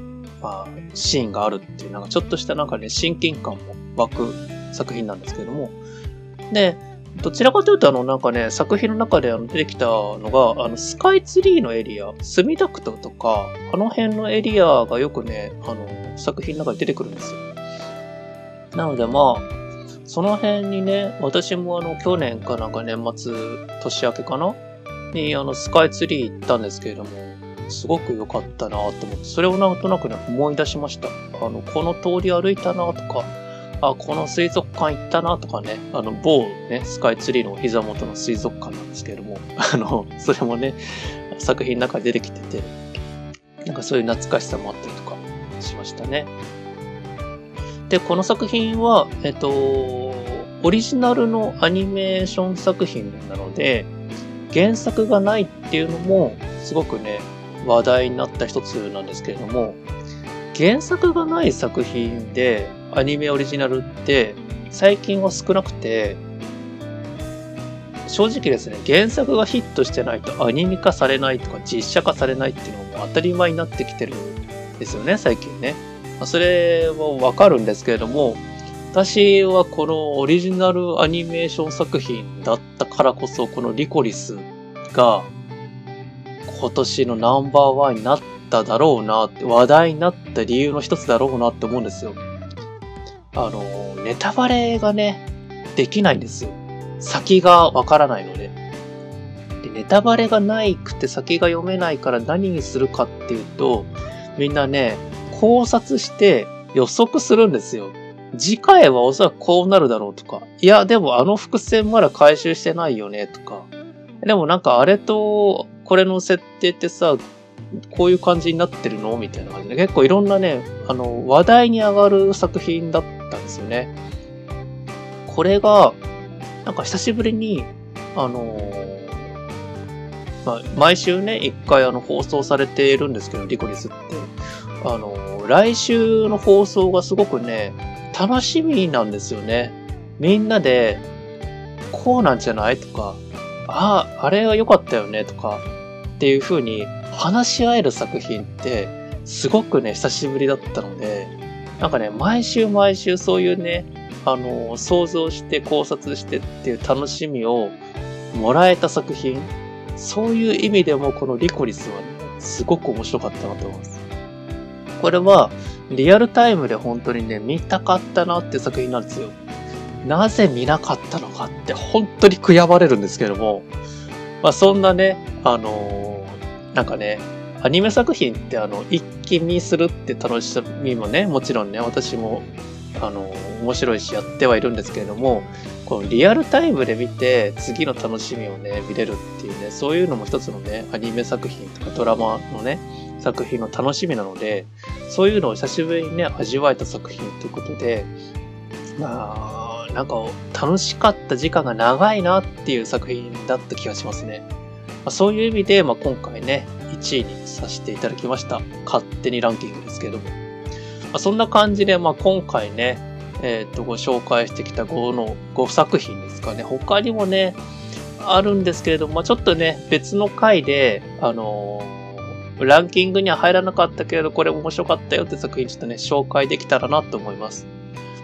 まあ、シーンがあるっていう、なんかちょっとしたなんかね、親近感も湧く作品なんですけども、で、どちらかというと、あの、なんかね、作品の中であの出てきたのが、あの、スカイツリーのエリア、墨田区とか、あの辺のエリアがよくね、あの、作品の中で出てくるんですよ。なのでまあ、その辺にね、私もあの、去年かなんか年末、年明けかなに、あの、スカイツリー行ったんですけれども、すごく良かったなと思って、それをなんとなくね、思い出しました。あの、この通り歩いたなとか、あ、この水族館行ったなとかね、あの、某ね、スカイツリーの膝元の水族館なんですけれども、あの、それもね、作品の中に出てきてて、なんかそういう懐かしさもあったりとかしましたね。で、この作品は、えっと、オリジナルのアニメーション作品なので、原作がないっていうのも、すごくね、話題になった一つなんですけれども、原作がない作品でアニメオリジナルって最近は少なくて、正直ですね、原作がヒットしてないとアニメ化されないとか実写化されないっていうのも当たり前になってきてるんですよね、最近ね。それはわかるんですけれども、私はこのオリジナルアニメーション作品だったからこそ、このリコリスが今年のナンバーワンになっただろうなって、話題になった理由の一つだろうなって思うんですよ。あの、ネタバレがね、できないんですよ。先がわからないので。で。ネタバレがないくて先が読めないから何にするかっていうと、みんなね、考察して予測するんですよ。次回はおそらくこうなるだろうとか。いや、でもあの伏線まだ回収してないよねとか。でもなんかあれとこれの設定ってさ、こういう感じになってるの？みたいな感じで、結構いろんなね、あの、話題に上がる作品だったんですよね。これが、なんか久しぶりに、あのまあ、毎週ね、一回あの放送されているんですけど、リコリスって。あの来週の放送がすごくね、楽しみなんですよね。みんなで、こうなんじゃない？とか、ああ、あれは良かったよね？とか、っていう風に話し合える作品って、すごくね、久しぶりだったので、なんかね、毎週毎週そういうね、あの、想像して考察してっていう楽しみをもらえた作品、そういう意味でもこのリコリスはね、すごく面白かったなと思います。これは、リアルタイムで本当にね、見たかったなっていう作品なんですよ。なぜ見なかったのかって本当に悔やまれるんですけども、まあそんなね、あのー、なんかね、アニメ作品ってあの、一気見するって楽しみもね、もちろんね、私も、あのー、面白いしやってはいるんですけれども、このリアルタイムで見て次の楽しみをね、見れるっていうね、そういうのも一つのね、アニメ作品とかドラマのね、作品の楽しみなので、そういうのを久しぶりにね、味わえた作品ということで、まあ、なんか楽しかった時間が長いなっていう作品だった気がしますね。ま、そういう意味で、まあ、今回ね、1位にさせていただきました。勝手にランキングですけども。まあ、そんな感じで、まあ、今回ね、えっ、ー、と、ご紹介してきた5の、5作品ですかね。他にもね、あるんですけれども、まあ、ちょっとね、別の回で、あのー、ランキングには入らなかったけれど、これ面白かったよって作品ちょっとね、紹介できたらなと思います。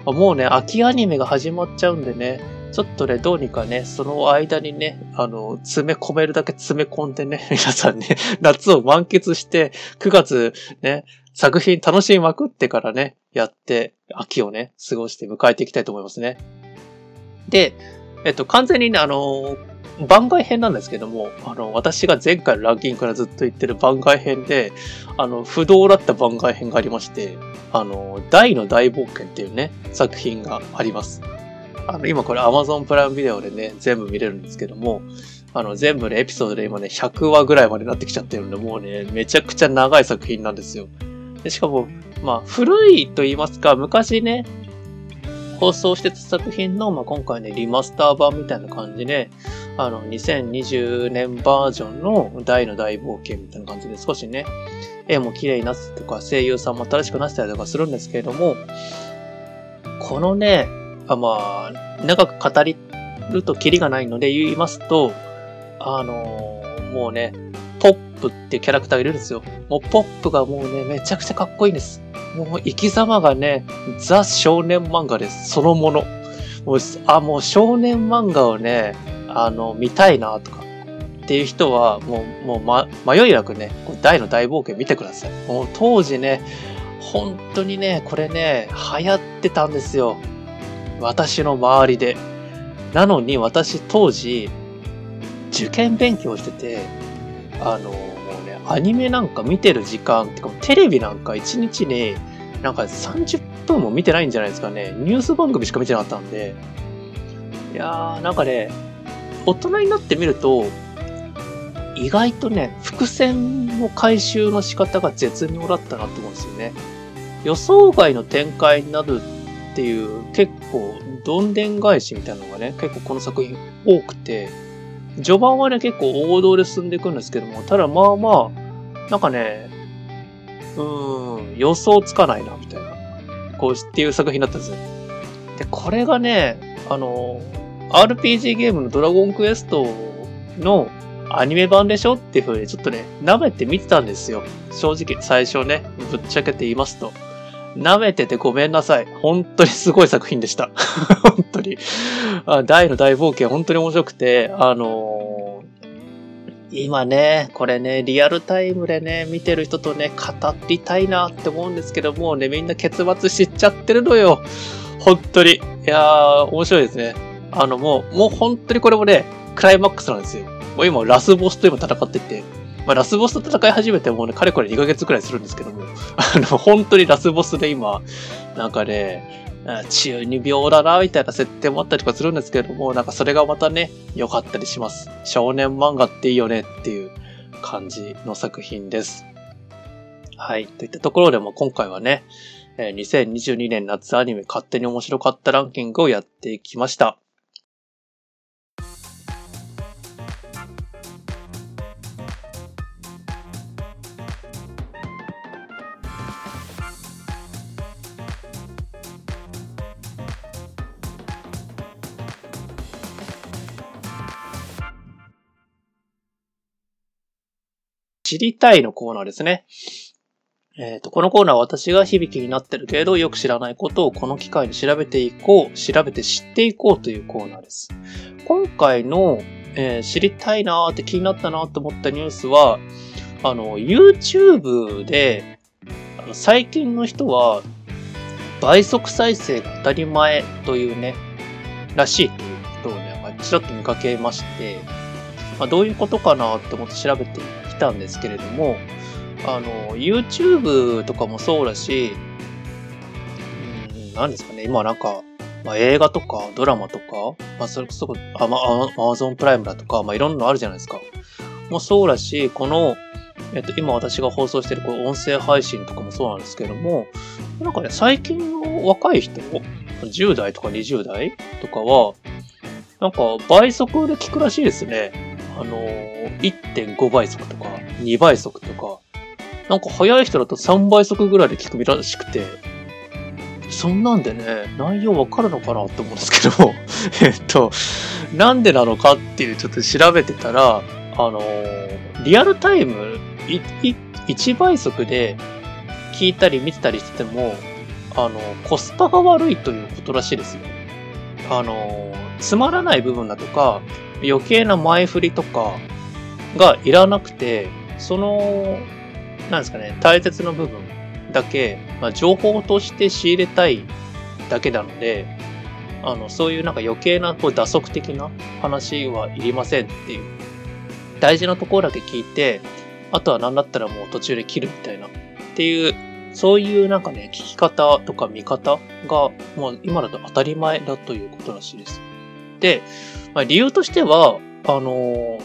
もうね、秋アニメが始まっちゃうんでね、ちょっとね、どうにかね、その間にね、あの、詰め込めるだけ詰め込んでね、皆さんね、夏を満喫して、9月ね、作品楽しみまくってからね、やって、秋をね、過ごして迎えていきたいと思いますね。で、えっと、完全にね、あの、番外編なんですけども、あの、私が前回のランキングからずっと言ってる番外編で、あの、不動だった番外編がありまして、あの、大の大冒険っていうね、作品があります。あの、今これ Amazon プライムビデオでね、全部見れるんですけども、あの、全部ね、エピソードで今ね、100話ぐらいまでなってきちゃってるんで、もうね、めちゃくちゃ長い作品なんですよ。でしかも、まあ、古いと言いますか、昔ね、放送してた作品の、まあ、今回ね、リマスター版みたいな感じで、あの、2020年バージョンの大の大冒険みたいな感じで少しね、絵も綺麗になってとか、声優さんも新しくなってたりとかするんですけれども、このね、あまあ、長く語りるとキリがないので言いますと、あのー、もうね、ポップってキャラクターがいるんですよ。もうポップがもうね、めちゃくちゃかっこいいんです。もう生き様がね、ザ少年漫画です。そのもの。もう、あ、もう少年漫画をね、あの、見たいなとか、っていう人は、もう、もう、ま、迷いなくね、大の大冒険見てください。もう当時ね、本当にね、これね、流行ってたんですよ。私の周りで。なのに私当時、受験勉強してて、あの、もうね、アニメなんか見てる時間、てかテレビなんか1日になんか30分も見てないんじゃないですかね。ニュース番組しか見てなかったんで。いやー、なんかね、大人になってみると、意外とね、伏線の回収の仕方が絶妙だったなと思うんですよね。予想外の展開になるっていう結構どんでん返しみたいなのがね、結構この作品多くて、序盤はね、結構王道で進んでいくんですけども、ただまあまあ、なんかね、うーん、予想つかないな、みたいな、こうっていう作品だったんですよ。で、これがね、あの、RPG ゲームのドラゴンクエストのアニメ版でしょっていう風にちょっとね、舐めて見てたんですよ。正直、最初ね、ぶっちゃけて言いますと。舐めててごめんなさい。本当にすごい作品でした。本当に。大の大冒険本当に面白くて、あのー、今ね、これね、リアルタイムでね、見てる人とね、語りたいなって思うんですけどもね、みんな結末知っちゃってるのよ。本当に。いやー、面白いですね。あの、もう、もう本当にこれもね、クライマックスなんですよ。もう今、ラスボスと今戦ってて、まあ、ラスボスと戦い始めてもうね、かれこれ2ヶ月くらいするんですけども、あの、本当にラスボスで今、なんかね、中二病だな、みたいな設定もあったりとかするんですけども、なんかそれがまたね、良かったりします。少年漫画っていいよねっていう感じの作品です。はい。といったところでも今回はね、2022年夏アニメ勝手に面白かったランキングをやっていきました。知りたいのコーナーですね。えっ、ー、と、このコーナーは私が響きになってるけど、よく知らないことをこの機会に調べていこう、調べて知っていこうというコーナーです。今回の、えー、知りたいなーって気になったなーって思ったニュースは、あの、YouTube で、あの最近の人は、倍速再生が当たり前というね、らしいということをね、ちらっと見かけまして、まあ、どういうことかなって思って調べてたんですけれども、あの、YouTube とかもそうだし、うん、何ですかね、今なんか、まあ、映画とかドラマとか、まあ、それこそ、アマアゾンプライムだとか、まあ、いろんなのあるじゃないですか。もそうだし、この、えっと、今私が放送してるこう音声配信とかもそうなんですけども、なんかね、最近の若い人、10代とか20代とかは、なんか倍速で聞くらしいですね。あの、1.5倍速とか、2倍速とか、なんか早い人だと3倍速ぐらいで聞くらしくて、そんなんでね、内容わかるのかなって思うんですけど、えっと、なんでなのかっていうちょっと調べてたら、あのー、リアルタイム、1倍速で聞いたり見てたりしてても、あの、コスパが悪いということらしいですよ。あの、つまらない部分だとか、余計な前振りとかがいらなくて、その、なんですかね、大切な部分だけ、まあ、情報として仕入れたいだけなので、あの、そういうなんか余計なこう打足的な話はいりませんっていう。大事なところだけ聞いて、あとは何だったらもう途中で切るみたいな。っていう、そういうなんかね、聞き方とか見方が、もう今だと当たり前だということらしいです。で、まあ、理由としては、あのー、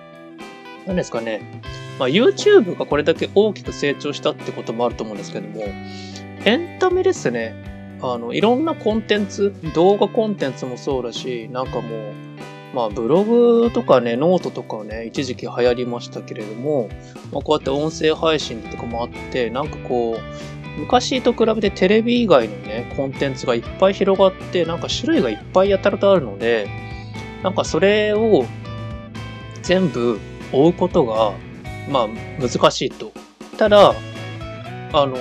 何ですかね。まあ、YouTube がこれだけ大きく成長したってこともあると思うんですけども、エンタメですね。あの、いろんなコンテンツ、動画コンテンツもそうだし、なんかもう、まあ、ブログとかね、ノートとかね、一時期流行りましたけれども、まあ、こうやって音声配信とかもあって、なんかこう、昔と比べてテレビ以外のね、コンテンツがいっぱい広がって、なんか種類がいっぱいやたらとあるので、なんかそれを全部追うことが、まあ難しいと。ただ、あの、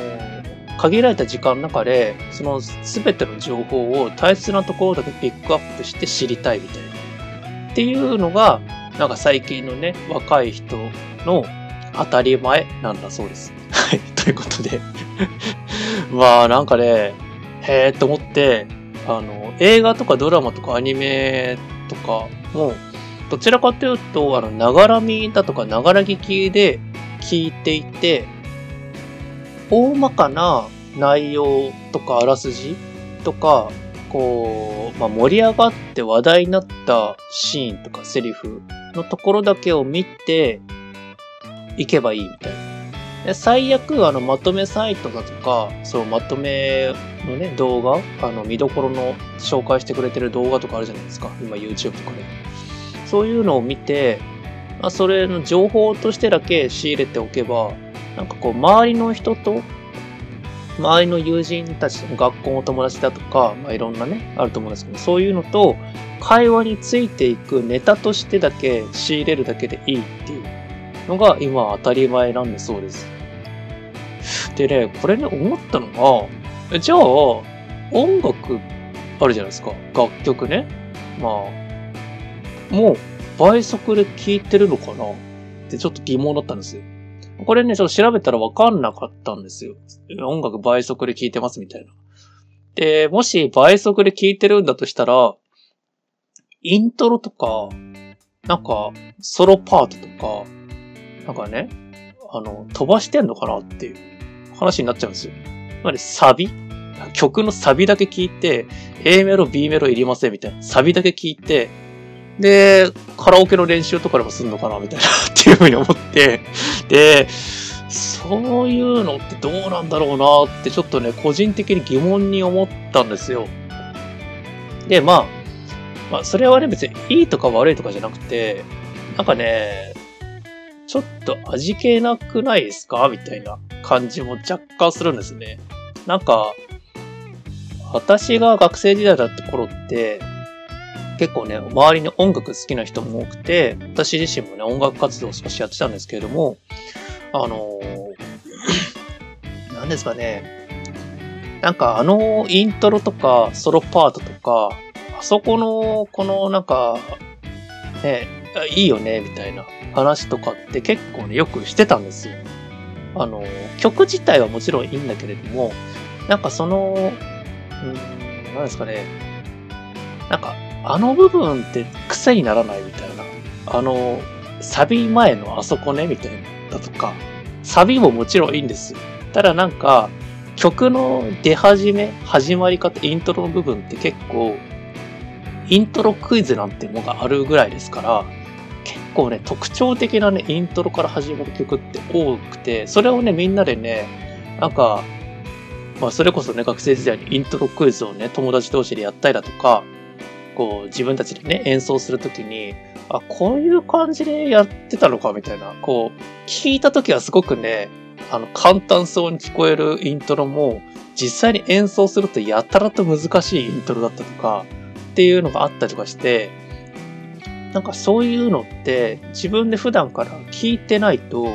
限られた時間の中で、その全ての情報を大切なところだけピックアップして知りたいみたいな。っていうのが、なんか最近のね、若い人の当たり前なんだそうです。はい。ということで まあなんかね、へえと思って、あの、映画とかドラマとかアニメとかも、どちらかというと、あの、ながら見だとか、ながら聞きで聞いていて、大まかな内容とかあらすじとか、こう、まあ、盛り上がって話題になったシーンとかセリフのところだけを見ていけばいいみたいな。最悪、あの、まとめサイトだとか、そう、まとめのね、動画、あの、見どころの紹介してくれてる動画とかあるじゃないですか。今 YouTube とかで。そういうのを見て、まあ、それの情報としてだけ仕入れておけば、なんかこう、周りの人と、周りの友人たち、学校の友達だとか、まあ、いろんなね、あると思うんですけど、そういうのと、会話についていくネタとしてだけ仕入れるだけでいいっていうのが今当たり前なんだそうです。でね、これね、思ったのが、じゃあ、音楽あるじゃないですか。楽曲ね。まあ、もう倍速で聴いてるのかなってちょっと疑問だったんですよ。これね、ちょっと調べたらわかんなかったんですよ。音楽倍速で聴いてますみたいな。で、もし倍速で聴いてるんだとしたら、イントロとか、なんか、ソロパートとか、なんかね、あの、飛ばしてんのかなっていう話になっちゃうんですよ。つまりサビ？曲のサビだけ聞いて、A メロ、B メロいりませんみたいな。サビだけ聞いて、で、カラオケの練習とかでもすんのかなみたいな っていうふうに思って、で、そういうのってどうなんだろうなってちょっとね、個人的に疑問に思ったんですよ。で、まあ、まあ、それはね、別にいいとか悪いとかじゃなくて、なんかね、ちょっと味気なくないですか？みたいな感じも若干するんですね。なんか、私が学生時代だった頃って、結構ね、周りに音楽好きな人も多くて、私自身もね、音楽活動を少しやってたんですけれども、あのー、何ですかね、なんかあのイントロとかソロパートとか、あそこの、このなんか、ね、いいよね、みたいな。話とかって結構ね、よくしてたんですよ。あの、曲自体はもちろんいいんだけれども、なんかその、うん、何ですかね、なんかあの部分って癖にならないみたいな。あの、サビ前のあそこね、みたいな。だとか、サビももちろんいいんですよ。ただなんか、曲の出始め、始まり方、イントロの部分って結構、イントロクイズなんてものがあるぐらいですから、構ね、特徴的なね、イントロから始まる曲って多くて、それをね、みんなでね、なんか、まあ、それこそね、学生時代にイントロクイズをね、友達同士でやったりだとか、こう自分たちでね、演奏するときに、あ、こういう感じでやってたのかみたいな、こう、聞いたときはすごくね、あの、簡単そうに聞こえるイントロも、実際に演奏するとやたらと難しいイントロだったとか、っていうのがあったりとかして、なんかそういうのって自分で普段から聞いてないと、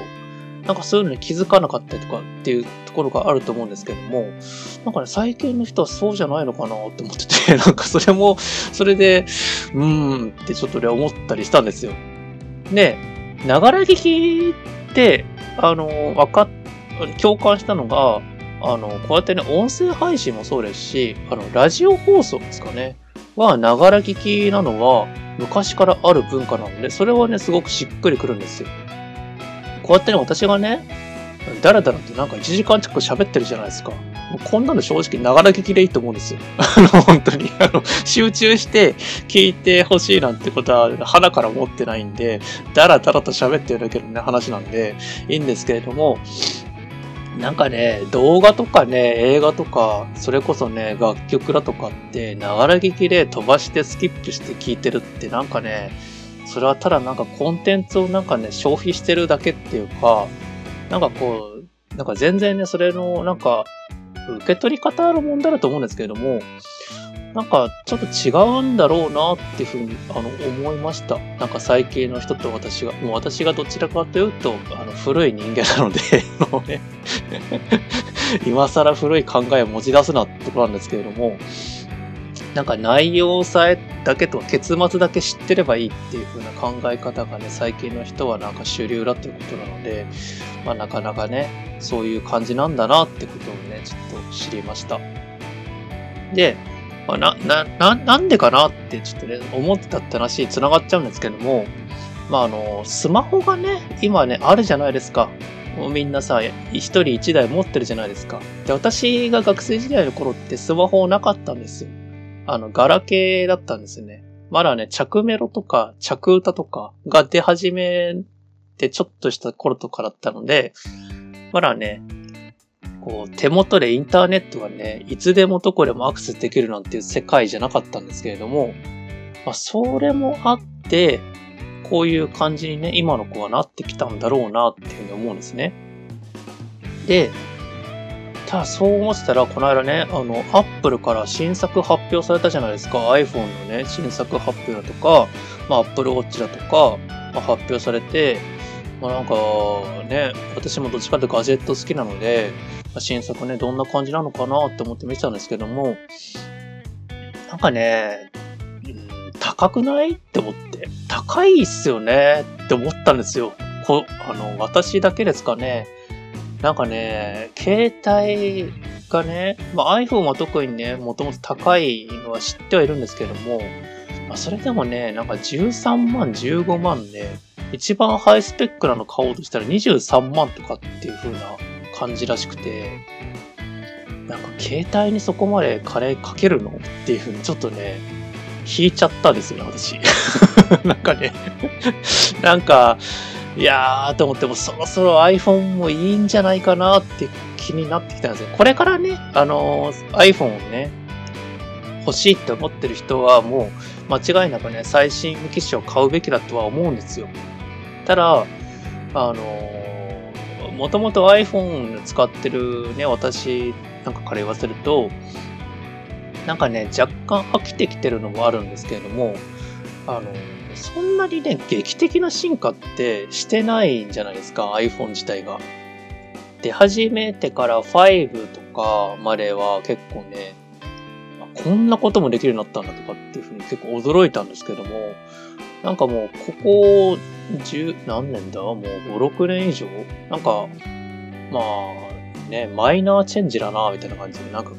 なんかそういうのに気づかなかったりとかっていうところがあると思うんですけども、なんかね、最近の人はそうじゃないのかなって思ってて、なんかそれも、それで、うーんってちょっとね、思ったりしたんですよ。で、ながら聞きって、あの、わかっ、共感したのが、あの、こうやってね、音声配信もそうですし、あの、ラジオ放送ですかね。は、ながら聞きなのは、昔からある文化なので、それはね、すごくしっくりくるんですよ。こうやってね、私がね、だらだらとなんか1時間近く喋ってるじゃないですか。もうこんなの正直ながら聞きでいいと思うんですよ。あの、本当に。あの、集中して聞いてほしいなんてことは鼻から思ってないんで、だらだらと喋ってるだけのね、話なんで、いいんですけれども、なんかね、動画とかね、映画とか、それこそね、楽曲だとかって、ながら聞きで飛ばしてスキップして聴いてるってなんかね、それはただなんかコンテンツをなんかね、消費してるだけっていうか、なんかこう、なんか全然ね、それのなんか、受け取り方の問題だと思うんですけれども、なんかちょっと違うんだろうなっていうふうにあの思いました。なんか最近の人と私が、もう私がどちらかというと、あの古い人間なので もうね 今更古い考えを持ち出すなってころなんですけれども、なんか内容さえだけと結末だけ知ってればいいっていう風な考え方がね、最近の人はなんか主流だっていうことなので、まあなかなかね、そういう感じなんだなってことをね、ちょっと知りました。で、まあ、な、な、な、んでかなってちょっとね、思ってたって話に繋がっちゃうんですけども、まああの、スマホがね、今ね、あるじゃないですか。もうみんなさ、一人一台持ってるじゃないですか。で、私が学生時代の頃ってスマホなかったんですよ。あの、ガラケーだったんですよね。まだね、着メロとか、着歌とかが出始めてちょっとした頃とかだったので、まだね、こう、手元でインターネットがね、いつでもどこでもアクセスできるなんていう世界じゃなかったんですけれども、まあ、それもあって、こういう感じにね、今の子はなってきたんだろうなっていうふうに思うんですね。で、ただそう思ってたら、この間ね、あの、アップルから新作発表されたじゃないですか。iPhone のね、新作発表だとか、まあ、Apple Watch だとか、まあ、発表されて、まあなんかね、私もどっちかってガジェット好きなので、まあ、新作ね、どんな感じなのかなって思って見てたんですけども、なんかね、うん高くないって思って。高いっすよねって思ったんですよ。こあの、私だけですかね。なんかね、携帯がね、まあ、iPhone は特にね、もともと高いのは知ってはいるんですけども、まあ、それでもね、なんか13万、15万で、一番ハイスペックなの買おうとしたら23万とかっていう風な感じらしくて、なんか携帯にそこまで金かけるの？っていう風にちょっとね、引いちゃったんですよね、私。なんかねなんか、いやーと思ってもそろそろ iPhone もいいんじゃないかなって気になってきたんですよ。これからね、あのー、iPhone をね、欲しいって思ってる人はもう間違いなくね、最新機種を買うべきだとは思うんですよ。ただ、あのー、もともと iPhone 使ってるね、私なんかから言わせると、なんかね、若干飽きてきてるのもあるんですけれども、あの、そんなにね、劇的な進化ってしてないんじゃないですか、iPhone 自体が。出始めてから5とかまでは結構ね、こんなこともできるようになったんだとかっていうふうに結構驚いたんですけども、なんかもう、ここ、十、何年だ？もう5、6年以上？なんか、まあ、ね、マイナーチェンジだな、みたいな感じで、なんかこ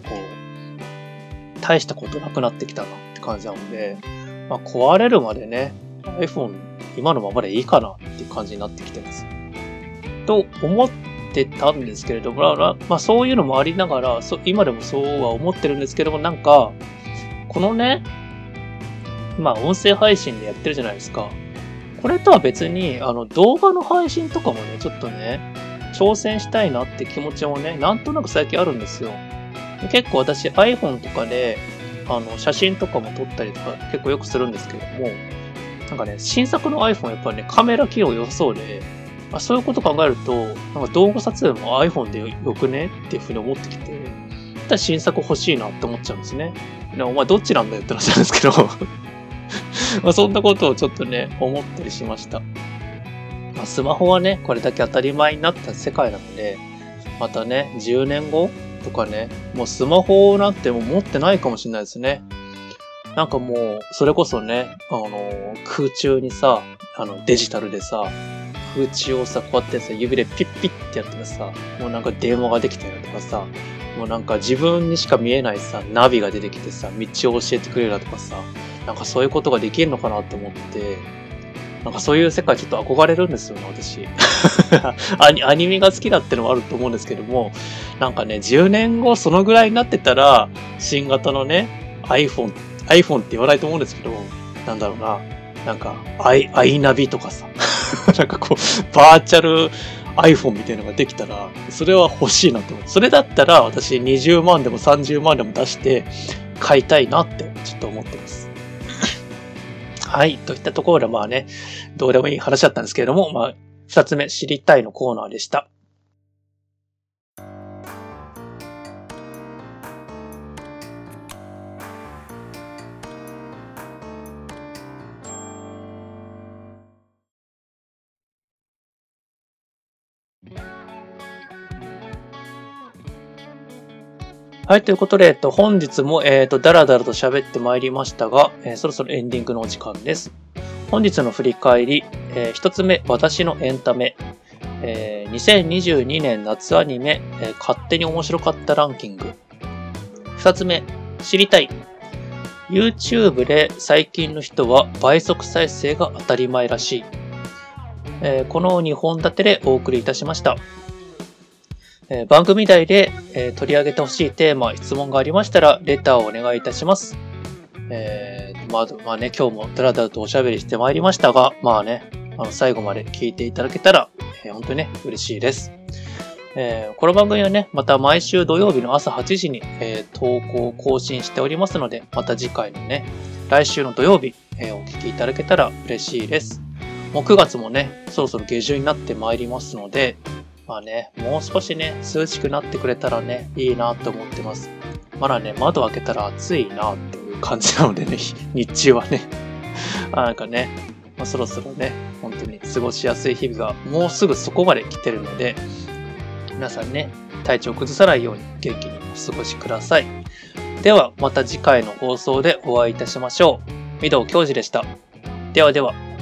う、大したことなくなってきたなって感じなので、まあ、壊れるまでね、iPhone 今のままでいいかなっていう感じになってきてます。と思ってたんですけれども、まあそういうのもありながら、そ今でもそうは思ってるんですけども、なんか、このね、まあ音声配信でやってるじゃないですか。これとは別に、あの動画の配信とかもね、ちょっとね、挑戦したいなって気持ちもね、なんとなく最近あるんですよ。結構私 iPhone とかで、あの、写真とかも撮ったりとか結構よくするんですけども、なんかね、新作の iPhone やっぱりね、カメラ機能良さそうで、あそういうこと考えると、なんか動画撮影も iPhone でよくね？っていうふうに思ってきて、だ新作欲しいなって思っちゃうんですね。でもお前どっちなんだよって話なんですけどまあそんなことをちょっとね、思ったりしました。まあ、スマホはね、これだけ当たり前になった世界なので、またね、10年後とかね、もうスマホなんてもう持ってないかもしれないですね。なんかもう、それこそね、あの、空中にさ、あの、デジタルでさ、空中をさ、こうやってさ、指でピッピッってやったらさ、もうなんか電話ができたりとかさ、もうなんか自分にしか見えないさ、ナビが出てきてさ、道を教えてくれるだとかさ、なんかそういうことができるのかなって思って、なんかそういう世界ちょっと憧れるんですよね、私。アニメが好きだってのもあると思うんですけども、なんかね、10年後そのぐらいになってたら、新型のね、iPhone iPhone って言わないと思うんですけど、なんだろうな。なんか、アイ、アイナビとかさ。なんかこう、バーチャル iPhone みたいなのができたら、それは欲しいなと思う。それだったら私20万でも30万でも出して買いたいなってちょっと思ってます。はい。といったところでまあね、どうでもいい話だったんですけれども、まあ、二つ目知りたいのコーナーでした。はい、ということで、えっと、本日も、えっと、だらだらと喋ってまいりましたが、えー、そろそろエンディングのお時間です。本日の振り返り、えー、一つ目、私のエンタメ。えー、2022年夏アニメ、えー、勝手に面白かったランキング。二つ目、知りたい。YouTube で最近の人は倍速再生が当たり前らしい。えー、この2本立てでお送りいたしました。えー、番組内で、えー、取り上げてほしいテーマ、質問がありましたら、レターをお願いいたします。えー、まあ、まあね、今日もだらだらとおしゃべりしてまいりましたが、まあね、あの、最後まで聞いていただけたら、えー、本当にね、嬉しいです。えー、この番組はね、また毎週土曜日の朝8時に、えー、投稿を更新しておりますので、また次回のね、来週の土曜日、えー、お聞きいただけたら嬉しいです。もう9月もね、そろそろ下旬になってまいりますので、まあね、もう少しね、涼しくなってくれたらね、いいなと思ってます。まだね、窓開けたら暑いなっていう感じなのでね、日中はね。あなんかね、まあ、そろそろね、本当に過ごしやすい日々がもうすぐそこまで来てるので、皆さんね、体調崩さないように元気にお過ごしください。では、また次回の放送でお会いいたしましょう。御堂教授でした。ではでは。